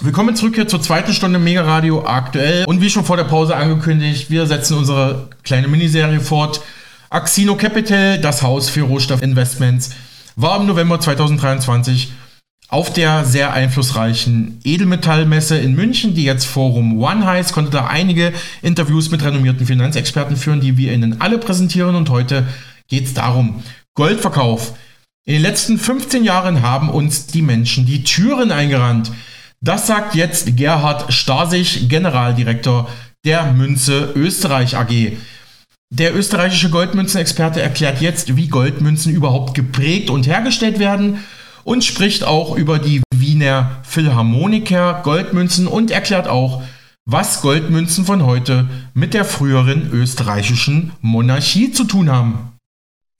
Willkommen zurück hier zur zweiten Stunde Mega Radio aktuell. Und wie schon vor der Pause angekündigt, wir setzen unsere kleine Miniserie fort. Axino Capital, das Haus für Rohstoffinvestments, war im November 2023 auf der sehr einflussreichen Edelmetallmesse in München, die jetzt Forum One heißt, konnte da einige Interviews mit renommierten Finanzexperten führen, die wir Ihnen alle präsentieren. Und heute geht es darum, Goldverkauf. In den letzten 15 Jahren haben uns die Menschen die Türen eingerannt. Das sagt jetzt Gerhard Stasig, Generaldirektor der Münze Österreich AG. Der österreichische Goldmünzenexperte erklärt jetzt, wie Goldmünzen überhaupt geprägt und hergestellt werden und spricht auch über die Wiener Philharmoniker Goldmünzen und erklärt auch, was Goldmünzen von heute mit der früheren österreichischen Monarchie zu tun haben.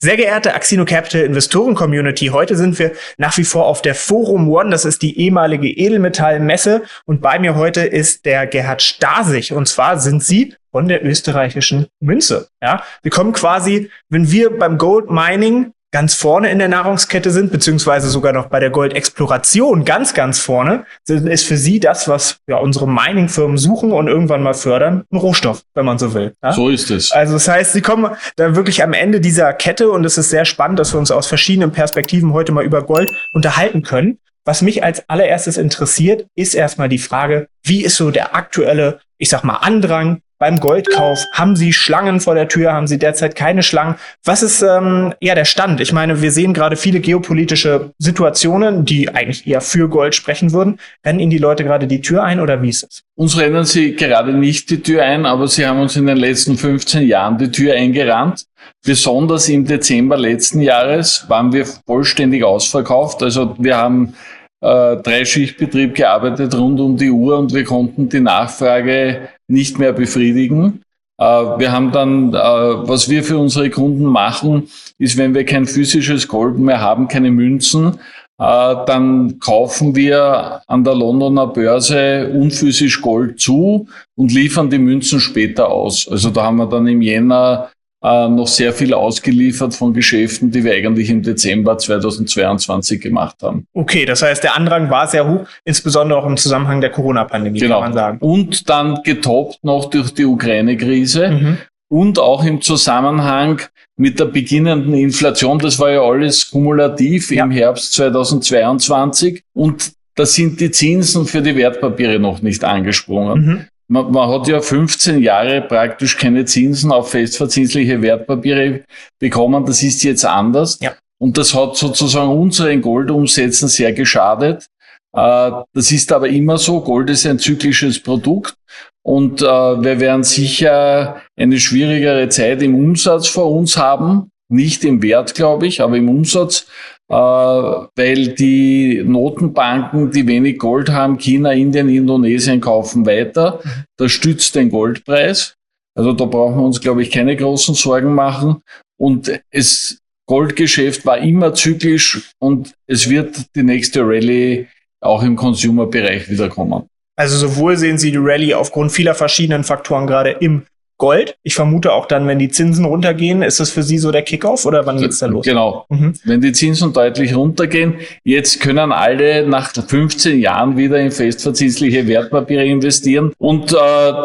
Sehr geehrte Axino Capital Investoren Community, heute sind wir nach wie vor auf der Forum One. Das ist die ehemalige Edelmetallmesse. Und bei mir heute ist der Gerhard Stasig. Und zwar sind Sie von der österreichischen Münze. Ja, wir kommen quasi, wenn wir beim Gold Mining ganz vorne in der Nahrungskette sind, beziehungsweise sogar noch bei der Goldexploration ganz, ganz vorne, ist für sie das, was ja, unsere Mining-Firmen suchen und irgendwann mal fördern, ein Rohstoff, wenn man so will. Ja? So ist es. Also das heißt, sie kommen da wirklich am Ende dieser Kette und es ist sehr spannend, dass wir uns aus verschiedenen Perspektiven heute mal über Gold unterhalten können. Was mich als allererstes interessiert, ist erstmal die Frage, wie ist so der aktuelle, ich sag mal, Andrang beim Goldkauf? Haben Sie Schlangen vor der Tür? Haben Sie derzeit keine Schlangen? Was ist ähm, ja der Stand? Ich meine, wir sehen gerade viele geopolitische Situationen, die eigentlich eher für Gold sprechen würden. Rennen Ihnen die Leute gerade die Tür ein oder wie ist es? Uns rennen sie gerade nicht die Tür ein, aber sie haben uns in den letzten 15 Jahren die Tür eingerannt. Besonders im Dezember letzten Jahres waren wir vollständig ausverkauft. Also wir haben äh, Dreischichtbetrieb gearbeitet rund um die Uhr und wir konnten die Nachfrage nicht mehr befriedigen. Äh, wir haben dann, äh, was wir für unsere Kunden machen, ist, wenn wir kein physisches Gold mehr haben, keine Münzen, äh, dann kaufen wir an der Londoner Börse unphysisch Gold zu und liefern die Münzen später aus. Also da haben wir dann im Jänner äh, noch sehr viel ausgeliefert von Geschäften, die wir eigentlich im Dezember 2022 gemacht haben. Okay, das heißt, der Andrang war sehr hoch, insbesondere auch im Zusammenhang der Corona-Pandemie, genau. kann man sagen. Und dann getoppt noch durch die Ukraine-Krise. Mhm. Und auch im Zusammenhang mit der beginnenden Inflation, das war ja alles kumulativ ja. im Herbst 2022. Und da sind die Zinsen für die Wertpapiere noch nicht angesprungen. Mhm. Man, man, hat ja 15 Jahre praktisch keine Zinsen auf festverzinsliche Wertpapiere bekommen. Das ist jetzt anders. Ja. Und das hat sozusagen unseren Goldumsätzen sehr geschadet. Äh, das ist aber immer so. Gold ist ein zyklisches Produkt. Und äh, wir werden sicher eine schwierigere Zeit im Umsatz vor uns haben. Nicht im Wert, glaube ich, aber im Umsatz. Äh, weil die Notenbanken, die wenig Gold haben, China, Indien, Indonesien kaufen weiter. Das stützt den Goldpreis. Also da brauchen wir uns, glaube ich, keine großen Sorgen machen. Und es Goldgeschäft war immer zyklisch und es wird die nächste Rallye auch im Consumer-Bereich wiederkommen. Also sowohl sehen Sie die Rallye aufgrund vieler verschiedenen Faktoren gerade im Gold. Ich vermute auch dann, wenn die Zinsen runtergehen, ist das für Sie so der Kickoff oder wann geht's da los? Genau. Mhm. Wenn die Zinsen deutlich runtergehen, jetzt können alle nach 15 Jahren wieder in festverzinsliche Wertpapiere investieren. Und äh,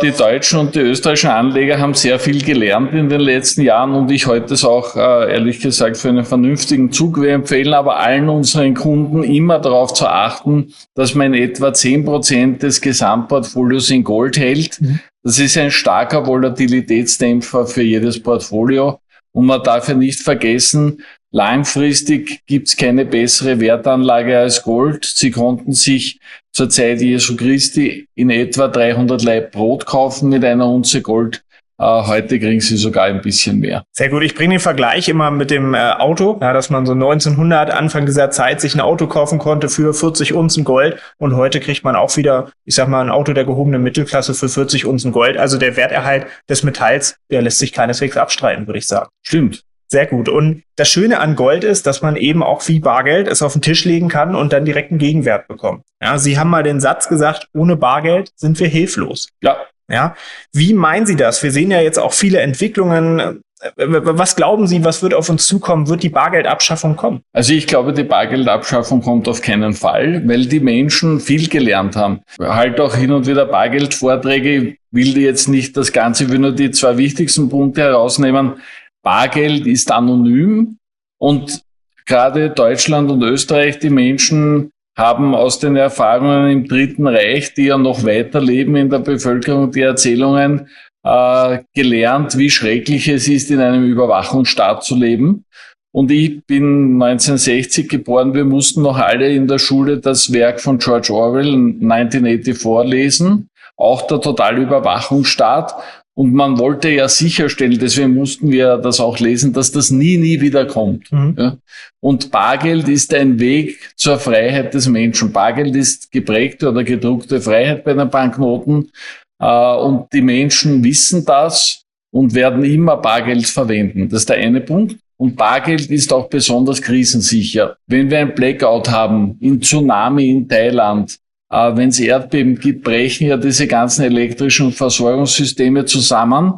die deutschen und die österreichischen Anleger haben sehr viel gelernt in den letzten Jahren und ich halte es auch äh, ehrlich gesagt für einen vernünftigen Zug. Wir empfehlen aber allen unseren Kunden immer darauf zu achten, dass man in etwa 10 Prozent des Gesamtportfolios in Gold hält. Mhm. Das ist ein starker Volatilitätsdämpfer für jedes Portfolio. Und man darf ja nicht vergessen, langfristig gibt's keine bessere Wertanlage als Gold. Sie konnten sich zur Zeit Jesu Christi in etwa 300 Leib Brot kaufen mit einer Unze Gold. Äh, heute kriegen sie sogar ein bisschen mehr. Sehr gut. Ich bringe den Vergleich immer mit dem äh, Auto, ja, dass man so 1900 Anfang dieser Zeit sich ein Auto kaufen konnte für 40 Unzen Gold und heute kriegt man auch wieder, ich sag mal, ein Auto der gehobenen Mittelklasse für 40 Unzen Gold. Also der Werterhalt des Metalls, der lässt sich keineswegs abstreiten, würde ich sagen. Stimmt. Sehr gut. Und das Schöne an Gold ist, dass man eben auch wie Bargeld es auf den Tisch legen kann und dann direkt einen Gegenwert bekommt. Ja, Sie haben mal den Satz gesagt, ohne Bargeld sind wir hilflos. Ja, ja, wie meinen Sie das? Wir sehen ja jetzt auch viele Entwicklungen was glauben Sie, was wird auf uns zukommen? Wird die Bargeldabschaffung kommen? Also ich glaube, die Bargeldabschaffung kommt auf keinen Fall, weil die Menschen viel gelernt haben. Halt auch hin und wieder Bargeldvorträge. will jetzt nicht das Ganze, will nur die zwei wichtigsten Punkte herausnehmen. Bargeld ist anonym und gerade Deutschland und Österreich, die Menschen haben aus den Erfahrungen im Dritten Reich, die ja noch weiterleben in der Bevölkerung, die Erzählungen äh, gelernt, wie schrecklich es ist, in einem Überwachungsstaat zu leben. Und ich bin 1960 geboren. Wir mussten noch alle in der Schule das Werk von George Orwell 1984 lesen. Auch der totale Überwachungsstaat. Und man wollte ja sicherstellen, deswegen mussten wir das auch lesen, dass das nie, nie wieder kommt. Mhm. Ja. Und Bargeld ist ein Weg zur Freiheit des Menschen. Bargeld ist geprägte oder gedruckte Freiheit bei den Banknoten. Äh, und die Menschen wissen das und werden immer Bargeld verwenden. Das ist der eine Punkt. Und Bargeld ist auch besonders krisensicher. Wenn wir ein Blackout haben, in Tsunami in Thailand, äh, wenn es Erdbeben gibt, brechen ja diese ganzen elektrischen Versorgungssysteme zusammen.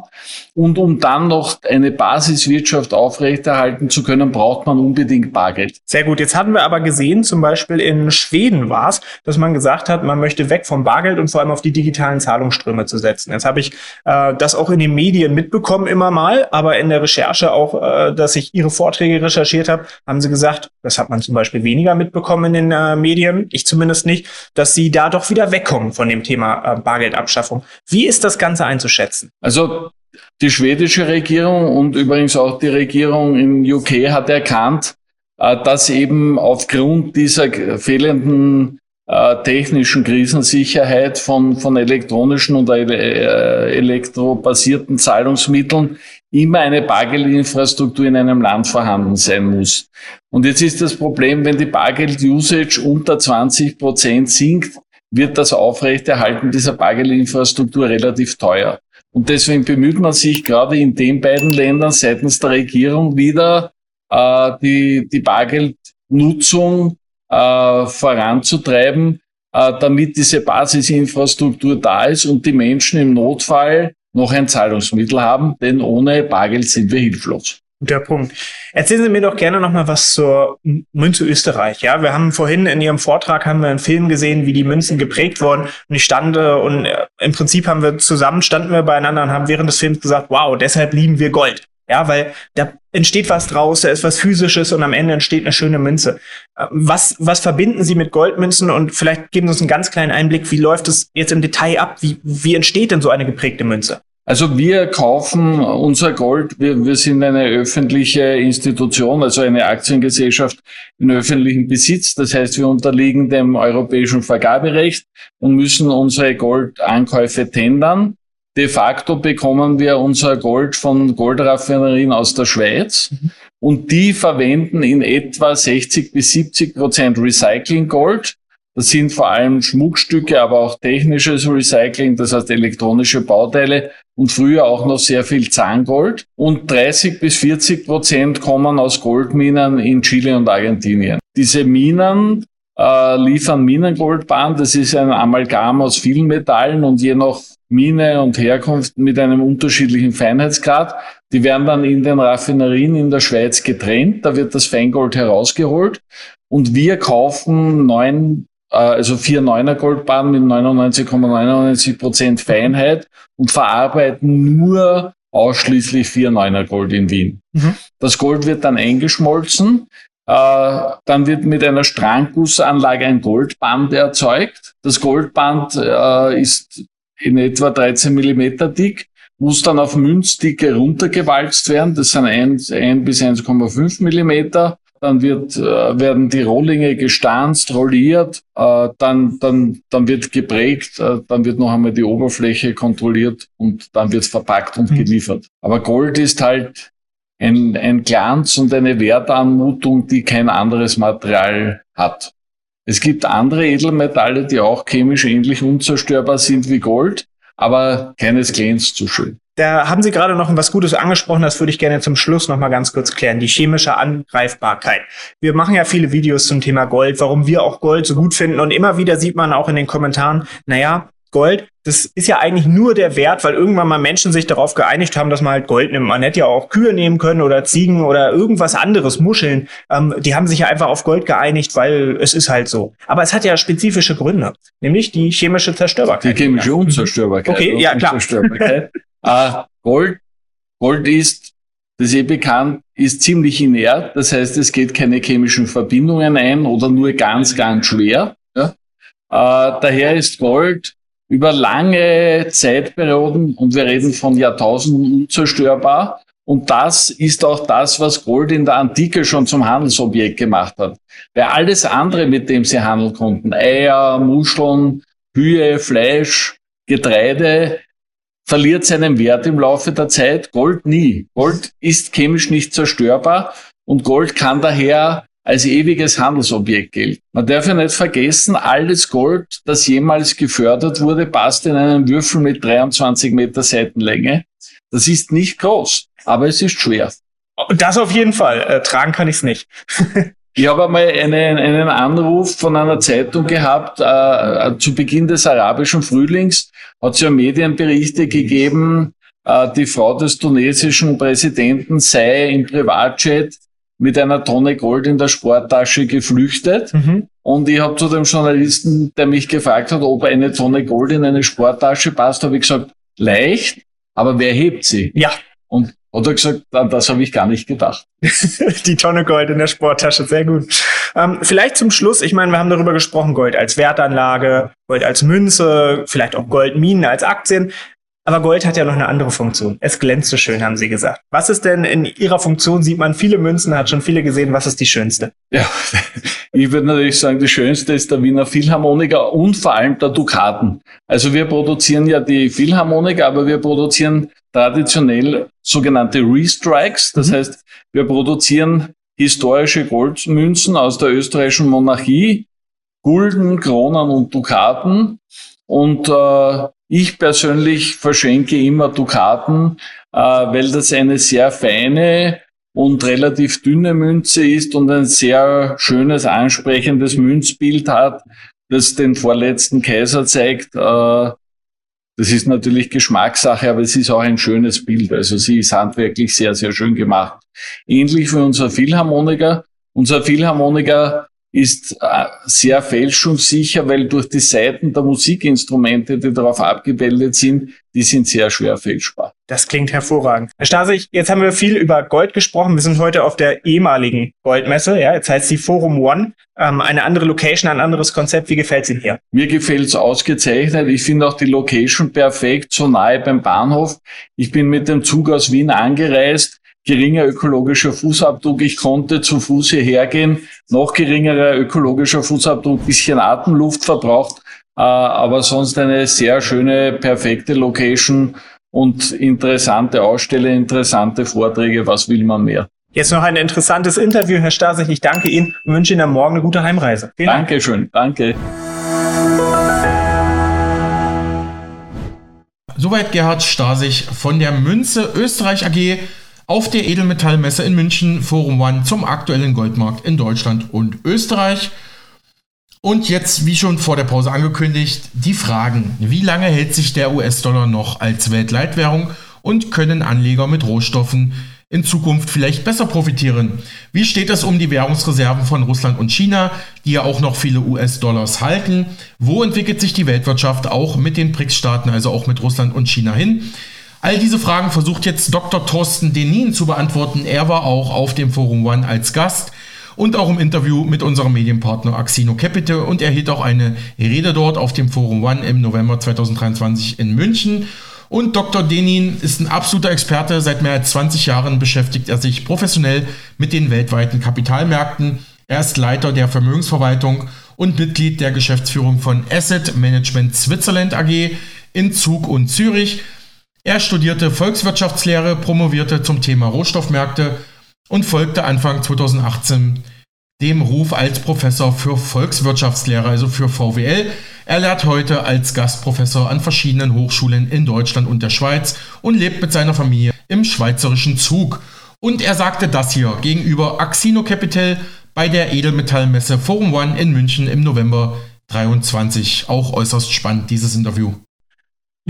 Und um dann noch eine Basiswirtschaft aufrechterhalten zu können, braucht man unbedingt Bargeld. Sehr gut. Jetzt hatten wir aber gesehen, zum Beispiel in Schweden war es, dass man gesagt hat, man möchte weg vom Bargeld und vor allem auf die digitalen Zahlungsströme zu setzen. Jetzt habe ich äh, das auch in den Medien mitbekommen immer mal, aber in der Recherche auch, äh, dass ich Ihre Vorträge recherchiert habe, haben Sie gesagt, das hat man zum Beispiel weniger mitbekommen in den äh, Medien, ich zumindest nicht, dass Sie da doch wieder wegkommen von dem Thema äh, Bargeldabschaffung. Wie ist das Ganze einzuschätzen? Also die schwedische Regierung und übrigens auch die Regierung in UK hat erkannt, äh, dass eben aufgrund dieser fehlenden äh, technischen Krisensicherheit von, von elektronischen und äh, elektrobasierten Zahlungsmitteln immer eine Bargeldinfrastruktur in einem Land vorhanden sein muss. Und jetzt ist das Problem, wenn die Bargeld-Usage unter 20 Prozent sinkt, wird das Aufrechterhalten dieser Bargeldinfrastruktur relativ teuer. Und deswegen bemüht man sich gerade in den beiden Ländern seitens der Regierung wieder, äh, die, die Bargeldnutzung äh, voranzutreiben, äh, damit diese Basisinfrastruktur da ist und die Menschen im Notfall noch ein Zahlungsmittel haben, denn ohne Bargeld sind wir hilflos. Guter Punkt. Erzählen Sie mir doch gerne noch mal was zur Münze Österreich. Ja, wir haben vorhin in Ihrem Vortrag haben wir einen Film gesehen, wie die Münzen geprägt wurden. Und ich stand und äh, im Prinzip haben wir zusammen standen wir beieinander und haben während des Films gesagt, wow, deshalb lieben wir Gold. Ja, weil da entsteht was draus, da ist was physisches und am Ende entsteht eine schöne Münze. Äh, was, was verbinden Sie mit Goldmünzen und vielleicht geben Sie uns einen ganz kleinen Einblick, wie läuft es jetzt im Detail ab? Wie, wie entsteht denn so eine geprägte Münze? Also wir kaufen unser Gold, wir, wir sind eine öffentliche Institution, also eine Aktiengesellschaft in öffentlichem Besitz. Das heißt, wir unterliegen dem europäischen Vergaberecht und müssen unsere Goldankäufe tendern. De facto bekommen wir unser Gold von Goldraffinerien aus der Schweiz mhm. und die verwenden in etwa 60 bis 70 Prozent Recycling Gold das sind vor allem Schmuckstücke, aber auch technisches Recycling, das heißt elektronische Bauteile und früher auch noch sehr viel Zahngold. Und 30 bis 40 Prozent kommen aus Goldminen in Chile und Argentinien. Diese Minen äh, liefern Minengoldbahn. Das ist ein Amalgam aus vielen Metallen und je nach Mine und Herkunft mit einem unterschiedlichen Feinheitsgrad. Die werden dann in den Raffinerien in der Schweiz getrennt. Da wird das Feingold herausgeholt. Und wir kaufen neun also vier Neuner Goldbahnen mit 99,99 Prozent Feinheit und verarbeiten nur ausschließlich vier Neuner Gold in Wien. Mhm. Das Gold wird dann eingeschmolzen. Äh, dann wird mit einer Stranggussanlage ein Goldband erzeugt. Das Goldband äh, ist in etwa 13 Millimeter dick, muss dann auf Münzdicke runtergewalzt werden. Das sind 1, 1 bis 1,5 Millimeter dann wird, äh, werden die Rohlinge gestanzt, rolliert, äh, dann, dann, dann wird geprägt, äh, dann wird noch einmal die Oberfläche kontrolliert und dann wird verpackt und mhm. geliefert. Aber Gold ist halt ein, ein Glanz und eine Wertanmutung, die kein anderes Material hat. Es gibt andere Edelmetalle, die auch chemisch ähnlich unzerstörbar sind wie Gold, aber keines glänzt so schön. Da haben Sie gerade noch was Gutes angesprochen, das würde ich gerne zum Schluss noch mal ganz kurz klären. Die chemische Angreifbarkeit. Wir machen ja viele Videos zum Thema Gold, warum wir auch Gold so gut finden und immer wieder sieht man auch in den Kommentaren, naja, Gold, das ist ja eigentlich nur der Wert, weil irgendwann mal Menschen sich darauf geeinigt haben, dass man halt Gold nimmt. Man hätte ja auch Kühe nehmen können oder Ziegen oder irgendwas anderes, Muscheln. Ähm, die haben sich ja einfach auf Gold geeinigt, weil es ist halt so. Aber es hat ja spezifische Gründe, nämlich die chemische Zerstörbarkeit. Die chemische Unzerstörbarkeit. Okay, ja klar. äh, Gold, Gold ist, das ist eh bekannt, ist ziemlich inert. Das heißt, es geht keine chemischen Verbindungen ein oder nur ganz, ganz schwer. Ja? Äh, daher ist Gold über lange Zeitperioden, und wir reden von Jahrtausenden, unzerstörbar. Und das ist auch das, was Gold in der Antike schon zum Handelsobjekt gemacht hat. Weil alles andere, mit dem sie handeln konnten, Eier, Muscheln, Kühe, Fleisch, Getreide, verliert seinen Wert im Laufe der Zeit. Gold nie. Gold ist chemisch nicht zerstörbar und Gold kann daher als ewiges Handelsobjekt gilt. Man darf ja nicht vergessen, alles Gold, das jemals gefördert wurde, passt in einen Würfel mit 23 Meter Seitenlänge. Das ist nicht groß, aber es ist schwer. Das auf jeden Fall. Äh, tragen kann ich es nicht. ich habe einmal einen, einen Anruf von einer Zeitung gehabt, äh, äh, zu Beginn des arabischen Frühlings hat es ja Medienberichte gegeben, äh, die Frau des tunesischen Präsidenten sei im Privatjet mit einer Tonne Gold in der Sporttasche geflüchtet. Mhm. Und ich habe zu dem Journalisten, der mich gefragt hat, ob eine Tonne Gold in eine Sporttasche passt, habe ich gesagt, leicht, aber wer hebt sie? Ja. Und hat er gesagt, das habe ich gar nicht gedacht. Die Tonne Gold in der Sporttasche, sehr gut. Ähm, vielleicht zum Schluss, ich meine, wir haben darüber gesprochen, Gold als Wertanlage, Gold als Münze, vielleicht auch Goldminen als Aktien. Aber Gold hat ja noch eine andere Funktion. Es glänzt so schön, haben Sie gesagt. Was ist denn in Ihrer Funktion? Sieht man viele Münzen, hat schon viele gesehen. Was ist die schönste? Ja, ich würde natürlich sagen, die schönste ist der Wiener Philharmoniker und vor allem der Dukaten. Also wir produzieren ja die Philharmoniker, aber wir produzieren traditionell sogenannte Restrikes. Das mhm. heißt, wir produzieren historische Goldmünzen aus der österreichischen Monarchie, Gulden, Kronen und Dukaten. Und äh, ich persönlich verschenke immer Dukaten, äh, weil das eine sehr feine und relativ dünne Münze ist und ein sehr schönes, ansprechendes Münzbild hat, das den vorletzten Kaiser zeigt. Äh, das ist natürlich Geschmackssache, aber es ist auch ein schönes Bild. Also sie ist handwerklich sehr, sehr schön gemacht. Ähnlich wie unser Philharmoniker. Unser Philharmoniker ist äh, sehr fälschungssicher, weil durch die Seiten der Musikinstrumente, die darauf abgebildet sind, die sind sehr schwer fälschbar. Das klingt hervorragend. Herr Stasig, jetzt haben wir viel über Gold gesprochen. Wir sind heute auf der ehemaligen Goldmesse. Ja, jetzt heißt sie Forum One. Ähm, eine andere Location, ein anderes Konzept. Wie gefällt es Ihnen hier? Mir gefällt es ausgezeichnet. Ich finde auch die Location perfekt, so nahe beim Bahnhof. Ich bin mit dem Zug aus Wien angereist geringer ökologischer Fußabdruck. Ich konnte zu Fuß hierher gehen. Noch geringerer ökologischer Fußabdruck, bisschen Atemluft verbraucht, äh, aber sonst eine sehr schöne, perfekte Location und interessante Ausstelle, interessante Vorträge. Was will man mehr? Jetzt noch ein interessantes Interview, Herr Stasich. Ich danke Ihnen und wünsche Ihnen am Morgen eine gute Heimreise. Vielen Dankeschön. Dank. Danke. Soweit Gerhard Stasich von der Münze Österreich AG auf der Edelmetallmesse in München Forum One zum aktuellen Goldmarkt in Deutschland und Österreich. Und jetzt, wie schon vor der Pause angekündigt, die Fragen. Wie lange hält sich der US-Dollar noch als Weltleitwährung und können Anleger mit Rohstoffen in Zukunft vielleicht besser profitieren? Wie steht es um die Währungsreserven von Russland und China, die ja auch noch viele US-Dollars halten? Wo entwickelt sich die Weltwirtschaft auch mit den BRICS-Staaten, also auch mit Russland und China hin? All diese Fragen versucht jetzt Dr. Thorsten Denin zu beantworten. Er war auch auf dem Forum One als Gast und auch im Interview mit unserem Medienpartner Axino Capital und er hielt auch eine Rede dort auf dem Forum One im November 2023 in München. Und Dr. Denin ist ein absoluter Experte. Seit mehr als 20 Jahren beschäftigt er sich professionell mit den weltweiten Kapitalmärkten. Er ist Leiter der Vermögensverwaltung und Mitglied der Geschäftsführung von Asset Management Switzerland AG in Zug und Zürich. Er studierte Volkswirtschaftslehre, promovierte zum Thema Rohstoffmärkte und folgte Anfang 2018 dem Ruf als Professor für Volkswirtschaftslehre, also für VWL. Er lehrt heute als Gastprofessor an verschiedenen Hochschulen in Deutschland und der Schweiz und lebt mit seiner Familie im schweizerischen Zug. Und er sagte das hier gegenüber Axino Capital bei der Edelmetallmesse Forum One in München im November 2023. Auch äußerst spannend, dieses Interview.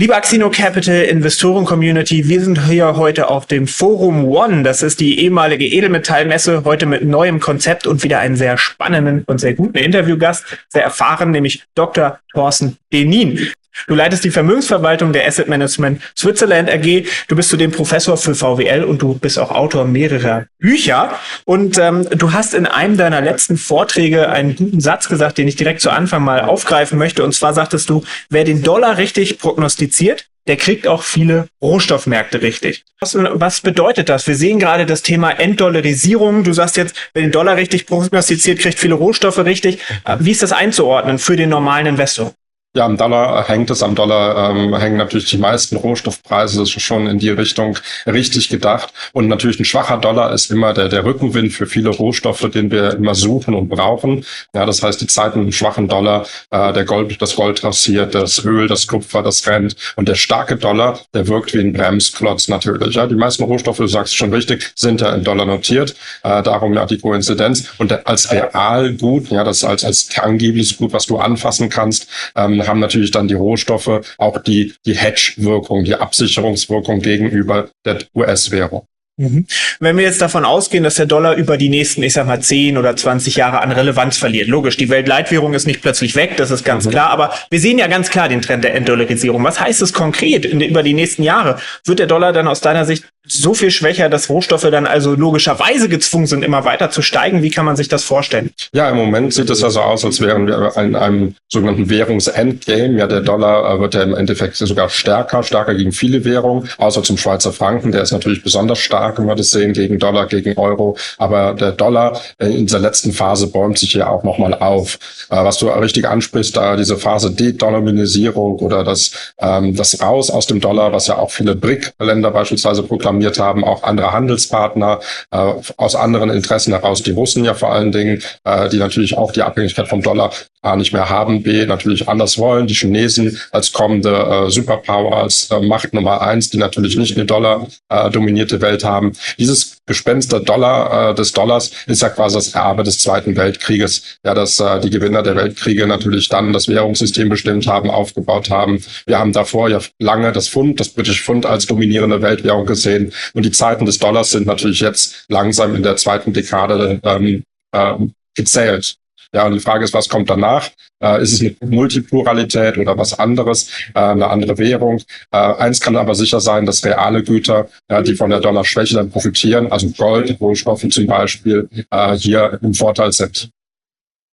Liebe Axino Capital Investoren Community, wir sind hier heute auf dem Forum One. Das ist die ehemalige Edelmetallmesse, heute mit neuem Konzept und wieder einen sehr spannenden und sehr guten Interviewgast, sehr erfahren, nämlich Dr. Thorsten Denin. Du leitest die Vermögensverwaltung der Asset Management Switzerland AG. Du bist zudem Professor für VWL und du bist auch Autor mehrerer Bücher. Und ähm, du hast in einem deiner letzten Vorträge einen guten Satz gesagt, den ich direkt zu Anfang mal aufgreifen möchte. Und zwar sagtest du, wer den Dollar richtig prognostiziert, der kriegt auch viele Rohstoffmärkte richtig. Was, was, bedeutet das? Wir sehen gerade das Thema Entdollarisierung. Du sagst jetzt, wer den Dollar richtig prognostiziert, kriegt viele Rohstoffe richtig. Wie ist das einzuordnen für den normalen Investor? Ja, am Dollar hängt es. Am Dollar ähm, hängen natürlich die meisten Rohstoffpreise. Das ist schon in die Richtung richtig gedacht. Und natürlich ein schwacher Dollar ist immer der, der Rückenwind für viele Rohstoffe, den wir immer suchen und brauchen. Ja, das heißt, die Zeiten mit schwachen Dollar, äh, der Gold, das Gold rassiert, das Öl, das Kupfer, das rennt. Und der starke Dollar, der wirkt wie ein Bremsklotz natürlich. Ja, die meisten Rohstoffe, du sagst schon richtig, sind ja in Dollar notiert. Äh, darum ja die Koinzidenz. Und als Realgut, ja, das als, als tangibles Gut, was du anfassen kannst, ähm, haben natürlich dann die Rohstoffe auch die, die Hedge-Wirkung, die Absicherungswirkung gegenüber der US-Währung. Mhm. Wenn wir jetzt davon ausgehen, dass der Dollar über die nächsten, ich sag mal, 10 oder 20 Jahre an Relevanz verliert. Logisch, die Weltleitwährung ist nicht plötzlich weg, das ist ganz mhm. klar, aber wir sehen ja ganz klar den Trend der Entdollarisierung. Was heißt es konkret in, über die nächsten Jahre? Wird der Dollar dann aus deiner Sicht so viel schwächer, dass Rohstoffe dann also logischerweise gezwungen sind, immer weiter zu steigen? Wie kann man sich das vorstellen? Ja, im Moment sieht es ja so aus, als wären wir in einem sogenannten Währungsendgame. Ja, der Dollar äh, wird ja im Endeffekt sogar stärker, stärker gegen viele Währungen, außer zum Schweizer Franken. Der ist natürlich besonders stark, wenn wir das sehen, gegen Dollar, gegen Euro. Aber der Dollar in dieser letzten Phase bäumt sich ja auch nochmal auf. Äh, was du richtig ansprichst, da diese Phase De-Dollarisierung oder das, ähm, das Raus aus dem Dollar, was ja auch viele BRIC-Länder beispielsweise proklamieren, programmiert haben, auch andere Handelspartner äh, aus anderen Interessen heraus, die Russen ja vor allen Dingen, äh, die natürlich auch die Abhängigkeit vom Dollar A nicht mehr haben, B natürlich anders wollen, die Chinesen als kommende äh, Superpower, als äh, Macht Nummer eins, die natürlich nicht eine Dollar äh, dominierte Welt haben. Dieses Gespenst der Dollar, äh, des Dollars ist ja quasi das Erbe des Zweiten Weltkrieges. Ja, dass äh, die Gewinner der Weltkriege natürlich dann das Währungssystem bestimmt haben, aufgebaut haben. Wir haben davor ja lange das Pfund, das britische Pfund als dominierende Weltwährung gesehen. Und die Zeiten des Dollars sind natürlich jetzt langsam in der zweiten Dekade ähm, äh, gezählt. Ja, und die Frage ist, was kommt danach? Äh, ist es eine Multipluralität oder was anderes, äh, eine andere Währung? Äh, eins kann aber sicher sein, dass reale Güter, ja, die von der Dollarschwäche dann profitieren, also Gold, Rohstoffe zum Beispiel, äh, hier im Vorteil sind.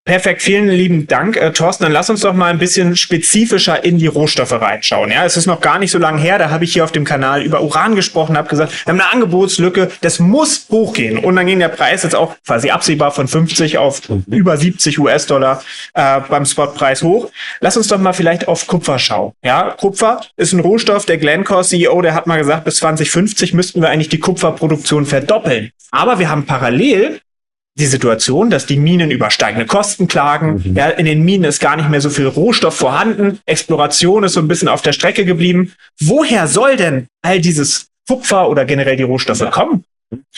Perfekt, vielen lieben Dank, äh, Thorsten. Dann lass uns doch mal ein bisschen spezifischer in die Rohstoffe reinschauen. Ja, es ist noch gar nicht so lange her, da habe ich hier auf dem Kanal über Uran gesprochen, habe gesagt, wir haben eine Angebotslücke, das muss hochgehen. Und dann ging der Preis jetzt auch quasi absehbar von 50 auf über 70 US-Dollar äh, beim Spotpreis hoch. Lass uns doch mal vielleicht auf Kupfer schauen. Ja, Kupfer ist ein Rohstoff. Der Glencore CEO, der hat mal gesagt, bis 2050 müssten wir eigentlich die Kupferproduktion verdoppeln. Aber wir haben parallel die Situation, dass die Minen über steigende Kosten klagen. Mhm. Ja, in den Minen ist gar nicht mehr so viel Rohstoff vorhanden. Exploration ist so ein bisschen auf der Strecke geblieben. Woher soll denn all dieses Kupfer oder generell die Rohstoffe kommen?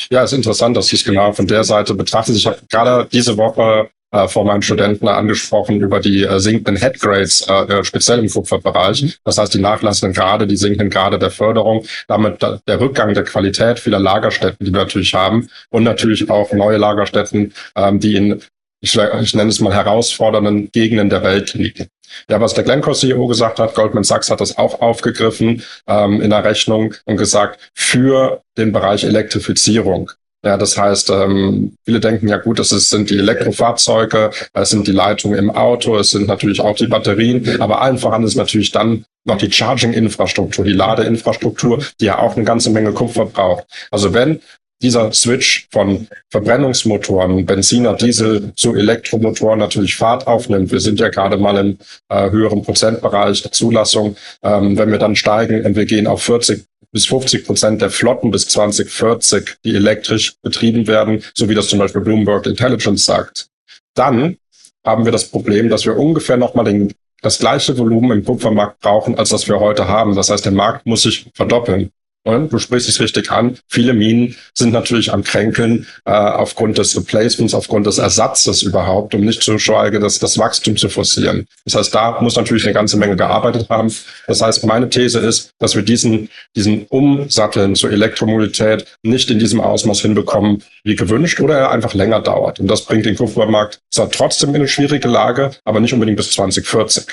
Ja, ist interessant, dass Sie es genau von der Seite betrachtet. Ich habe gerade diese Woche äh, von meinen Studenten angesprochen über die äh, sinkenden Headgrades, äh, speziell im Kupferbereich. Das heißt, die nachlassenden Grade, die sinkenden Grade der Förderung, damit da, der Rückgang der Qualität vieler Lagerstätten, die wir natürlich haben und natürlich auch neue Lagerstätten, ähm, die in ich, ich nenne es mal herausfordernden Gegenden der Welt liegen. Ja, was der Glencore CEO gesagt hat, Goldman Sachs hat das auch aufgegriffen ähm, in der Rechnung und gesagt, für den Bereich Elektrifizierung ja, das heißt, ähm, viele denken ja gut, das sind die Elektrofahrzeuge, es sind die Leitungen im Auto, es sind natürlich auch die Batterien, aber allen voran ist natürlich dann noch die Charging-Infrastruktur, die Ladeinfrastruktur, die ja auch eine ganze Menge Kupfer braucht. Also wenn dieser Switch von Verbrennungsmotoren, Benziner, Diesel zu Elektromotoren natürlich Fahrt aufnimmt. Wir sind ja gerade mal im äh, höheren Prozentbereich der Zulassung. Ähm, wenn wir dann steigen und wir gehen auf 40 bis 50 Prozent der Flotten bis 2040, die elektrisch betrieben werden, so wie das zum Beispiel Bloomberg Intelligence sagt. Dann haben wir das Problem, dass wir ungefähr nochmal den, das gleiche Volumen im Kupfermarkt brauchen, als das wir heute haben. Das heißt, der Markt muss sich verdoppeln. Du sprichst es richtig an. Viele Minen sind natürlich am Kränkeln äh, aufgrund des Replacements, aufgrund des Ersatzes überhaupt, um nicht zu schweigen, das, das Wachstum zu forcieren. Das heißt, da muss natürlich eine ganze Menge gearbeitet haben. Das heißt, meine These ist, dass wir diesen, diesen Umsatteln zur Elektromobilität nicht in diesem Ausmaß hinbekommen, wie gewünscht, oder er einfach länger dauert. Und das bringt den Kupfermarkt zwar trotzdem in eine schwierige Lage, aber nicht unbedingt bis 2040.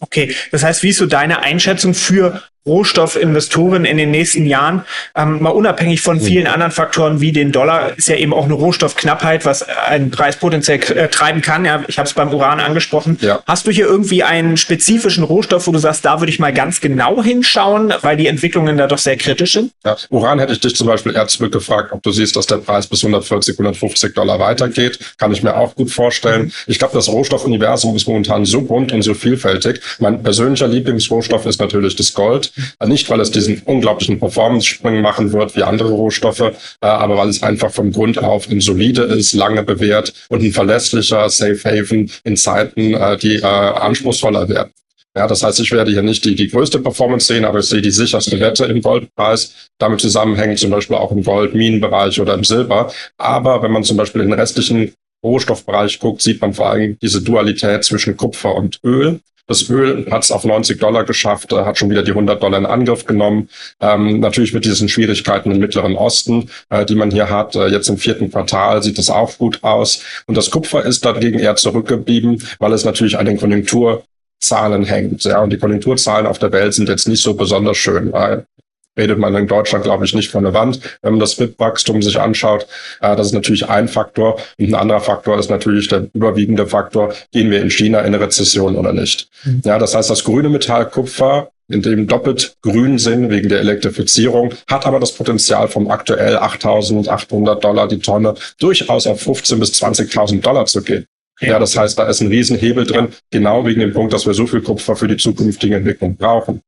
Okay, das heißt, wie ist so deine Einschätzung für Rohstoffinvestoren in den nächsten Jahren, ähm, mal unabhängig von vielen anderen Faktoren wie den Dollar, ist ja eben auch eine Rohstoffknappheit, was einen Preis potenziell äh, treiben kann. Ja, ich habe es beim Uran angesprochen. Ja. Hast du hier irgendwie einen spezifischen Rohstoff, wo du sagst, da würde ich mal ganz genau hinschauen, weil die Entwicklungen da doch sehr kritisch sind? Ja. Uran hätte ich dich zum Beispiel eher zurückgefragt, ob du siehst, dass der Preis bis 140, 150 Dollar weitergeht. Kann ich mir auch gut vorstellen. Ich glaube, das Rohstoffuniversum ist momentan so bunt und so vielfältig. Mein persönlicher Lieblingsrohstoff ist natürlich das Gold. Nicht, weil es diesen unglaublichen Performance-Sprung machen wird wie andere Rohstoffe, äh, aber weil es einfach vom Grund auf ein solide ist, lange bewährt und ein verlässlicher Safe Haven in Zeiten, äh, die äh, anspruchsvoller werden. Ja, das heißt, ich werde hier nicht die, die größte Performance sehen, aber ich sehe die sicherste Wette im Goldpreis. Damit zusammenhängt zum Beispiel auch im Gold-Minenbereich oder im Silber. Aber wenn man zum Beispiel in den restlichen Rohstoffbereich guckt, sieht man vor allem diese Dualität zwischen Kupfer und Öl. Das Öl hat es auf 90 Dollar geschafft, äh, hat schon wieder die 100 Dollar in Angriff genommen. Ähm, natürlich mit diesen Schwierigkeiten im Mittleren Osten, äh, die man hier hat. Äh, jetzt im vierten Quartal sieht es auch gut aus. Und das Kupfer ist dagegen eher zurückgeblieben, weil es natürlich an den Konjunkturzahlen hängt. Ja, und die Konjunkturzahlen auf der Welt sind jetzt nicht so besonders schön. Redet man in Deutschland, glaube ich, nicht von der Wand. Wenn man das BIP-Wachstum sich anschaut, äh, das ist natürlich ein Faktor. Und ein anderer Faktor ist natürlich der überwiegende Faktor, gehen wir in China in eine Rezession oder nicht. Mhm. Ja, das heißt, das grüne Metall Kupfer in dem doppelt grün sind wegen der Elektrifizierung, hat aber das Potenzial vom aktuell 8.800 Dollar die Tonne durchaus auf 15.000 bis 20.000 Dollar zu gehen. Ja, das heißt, da ist ein Riesenhebel drin, genau wegen dem Punkt, dass wir so viel Kupfer für die zukünftige Entwicklung brauchen.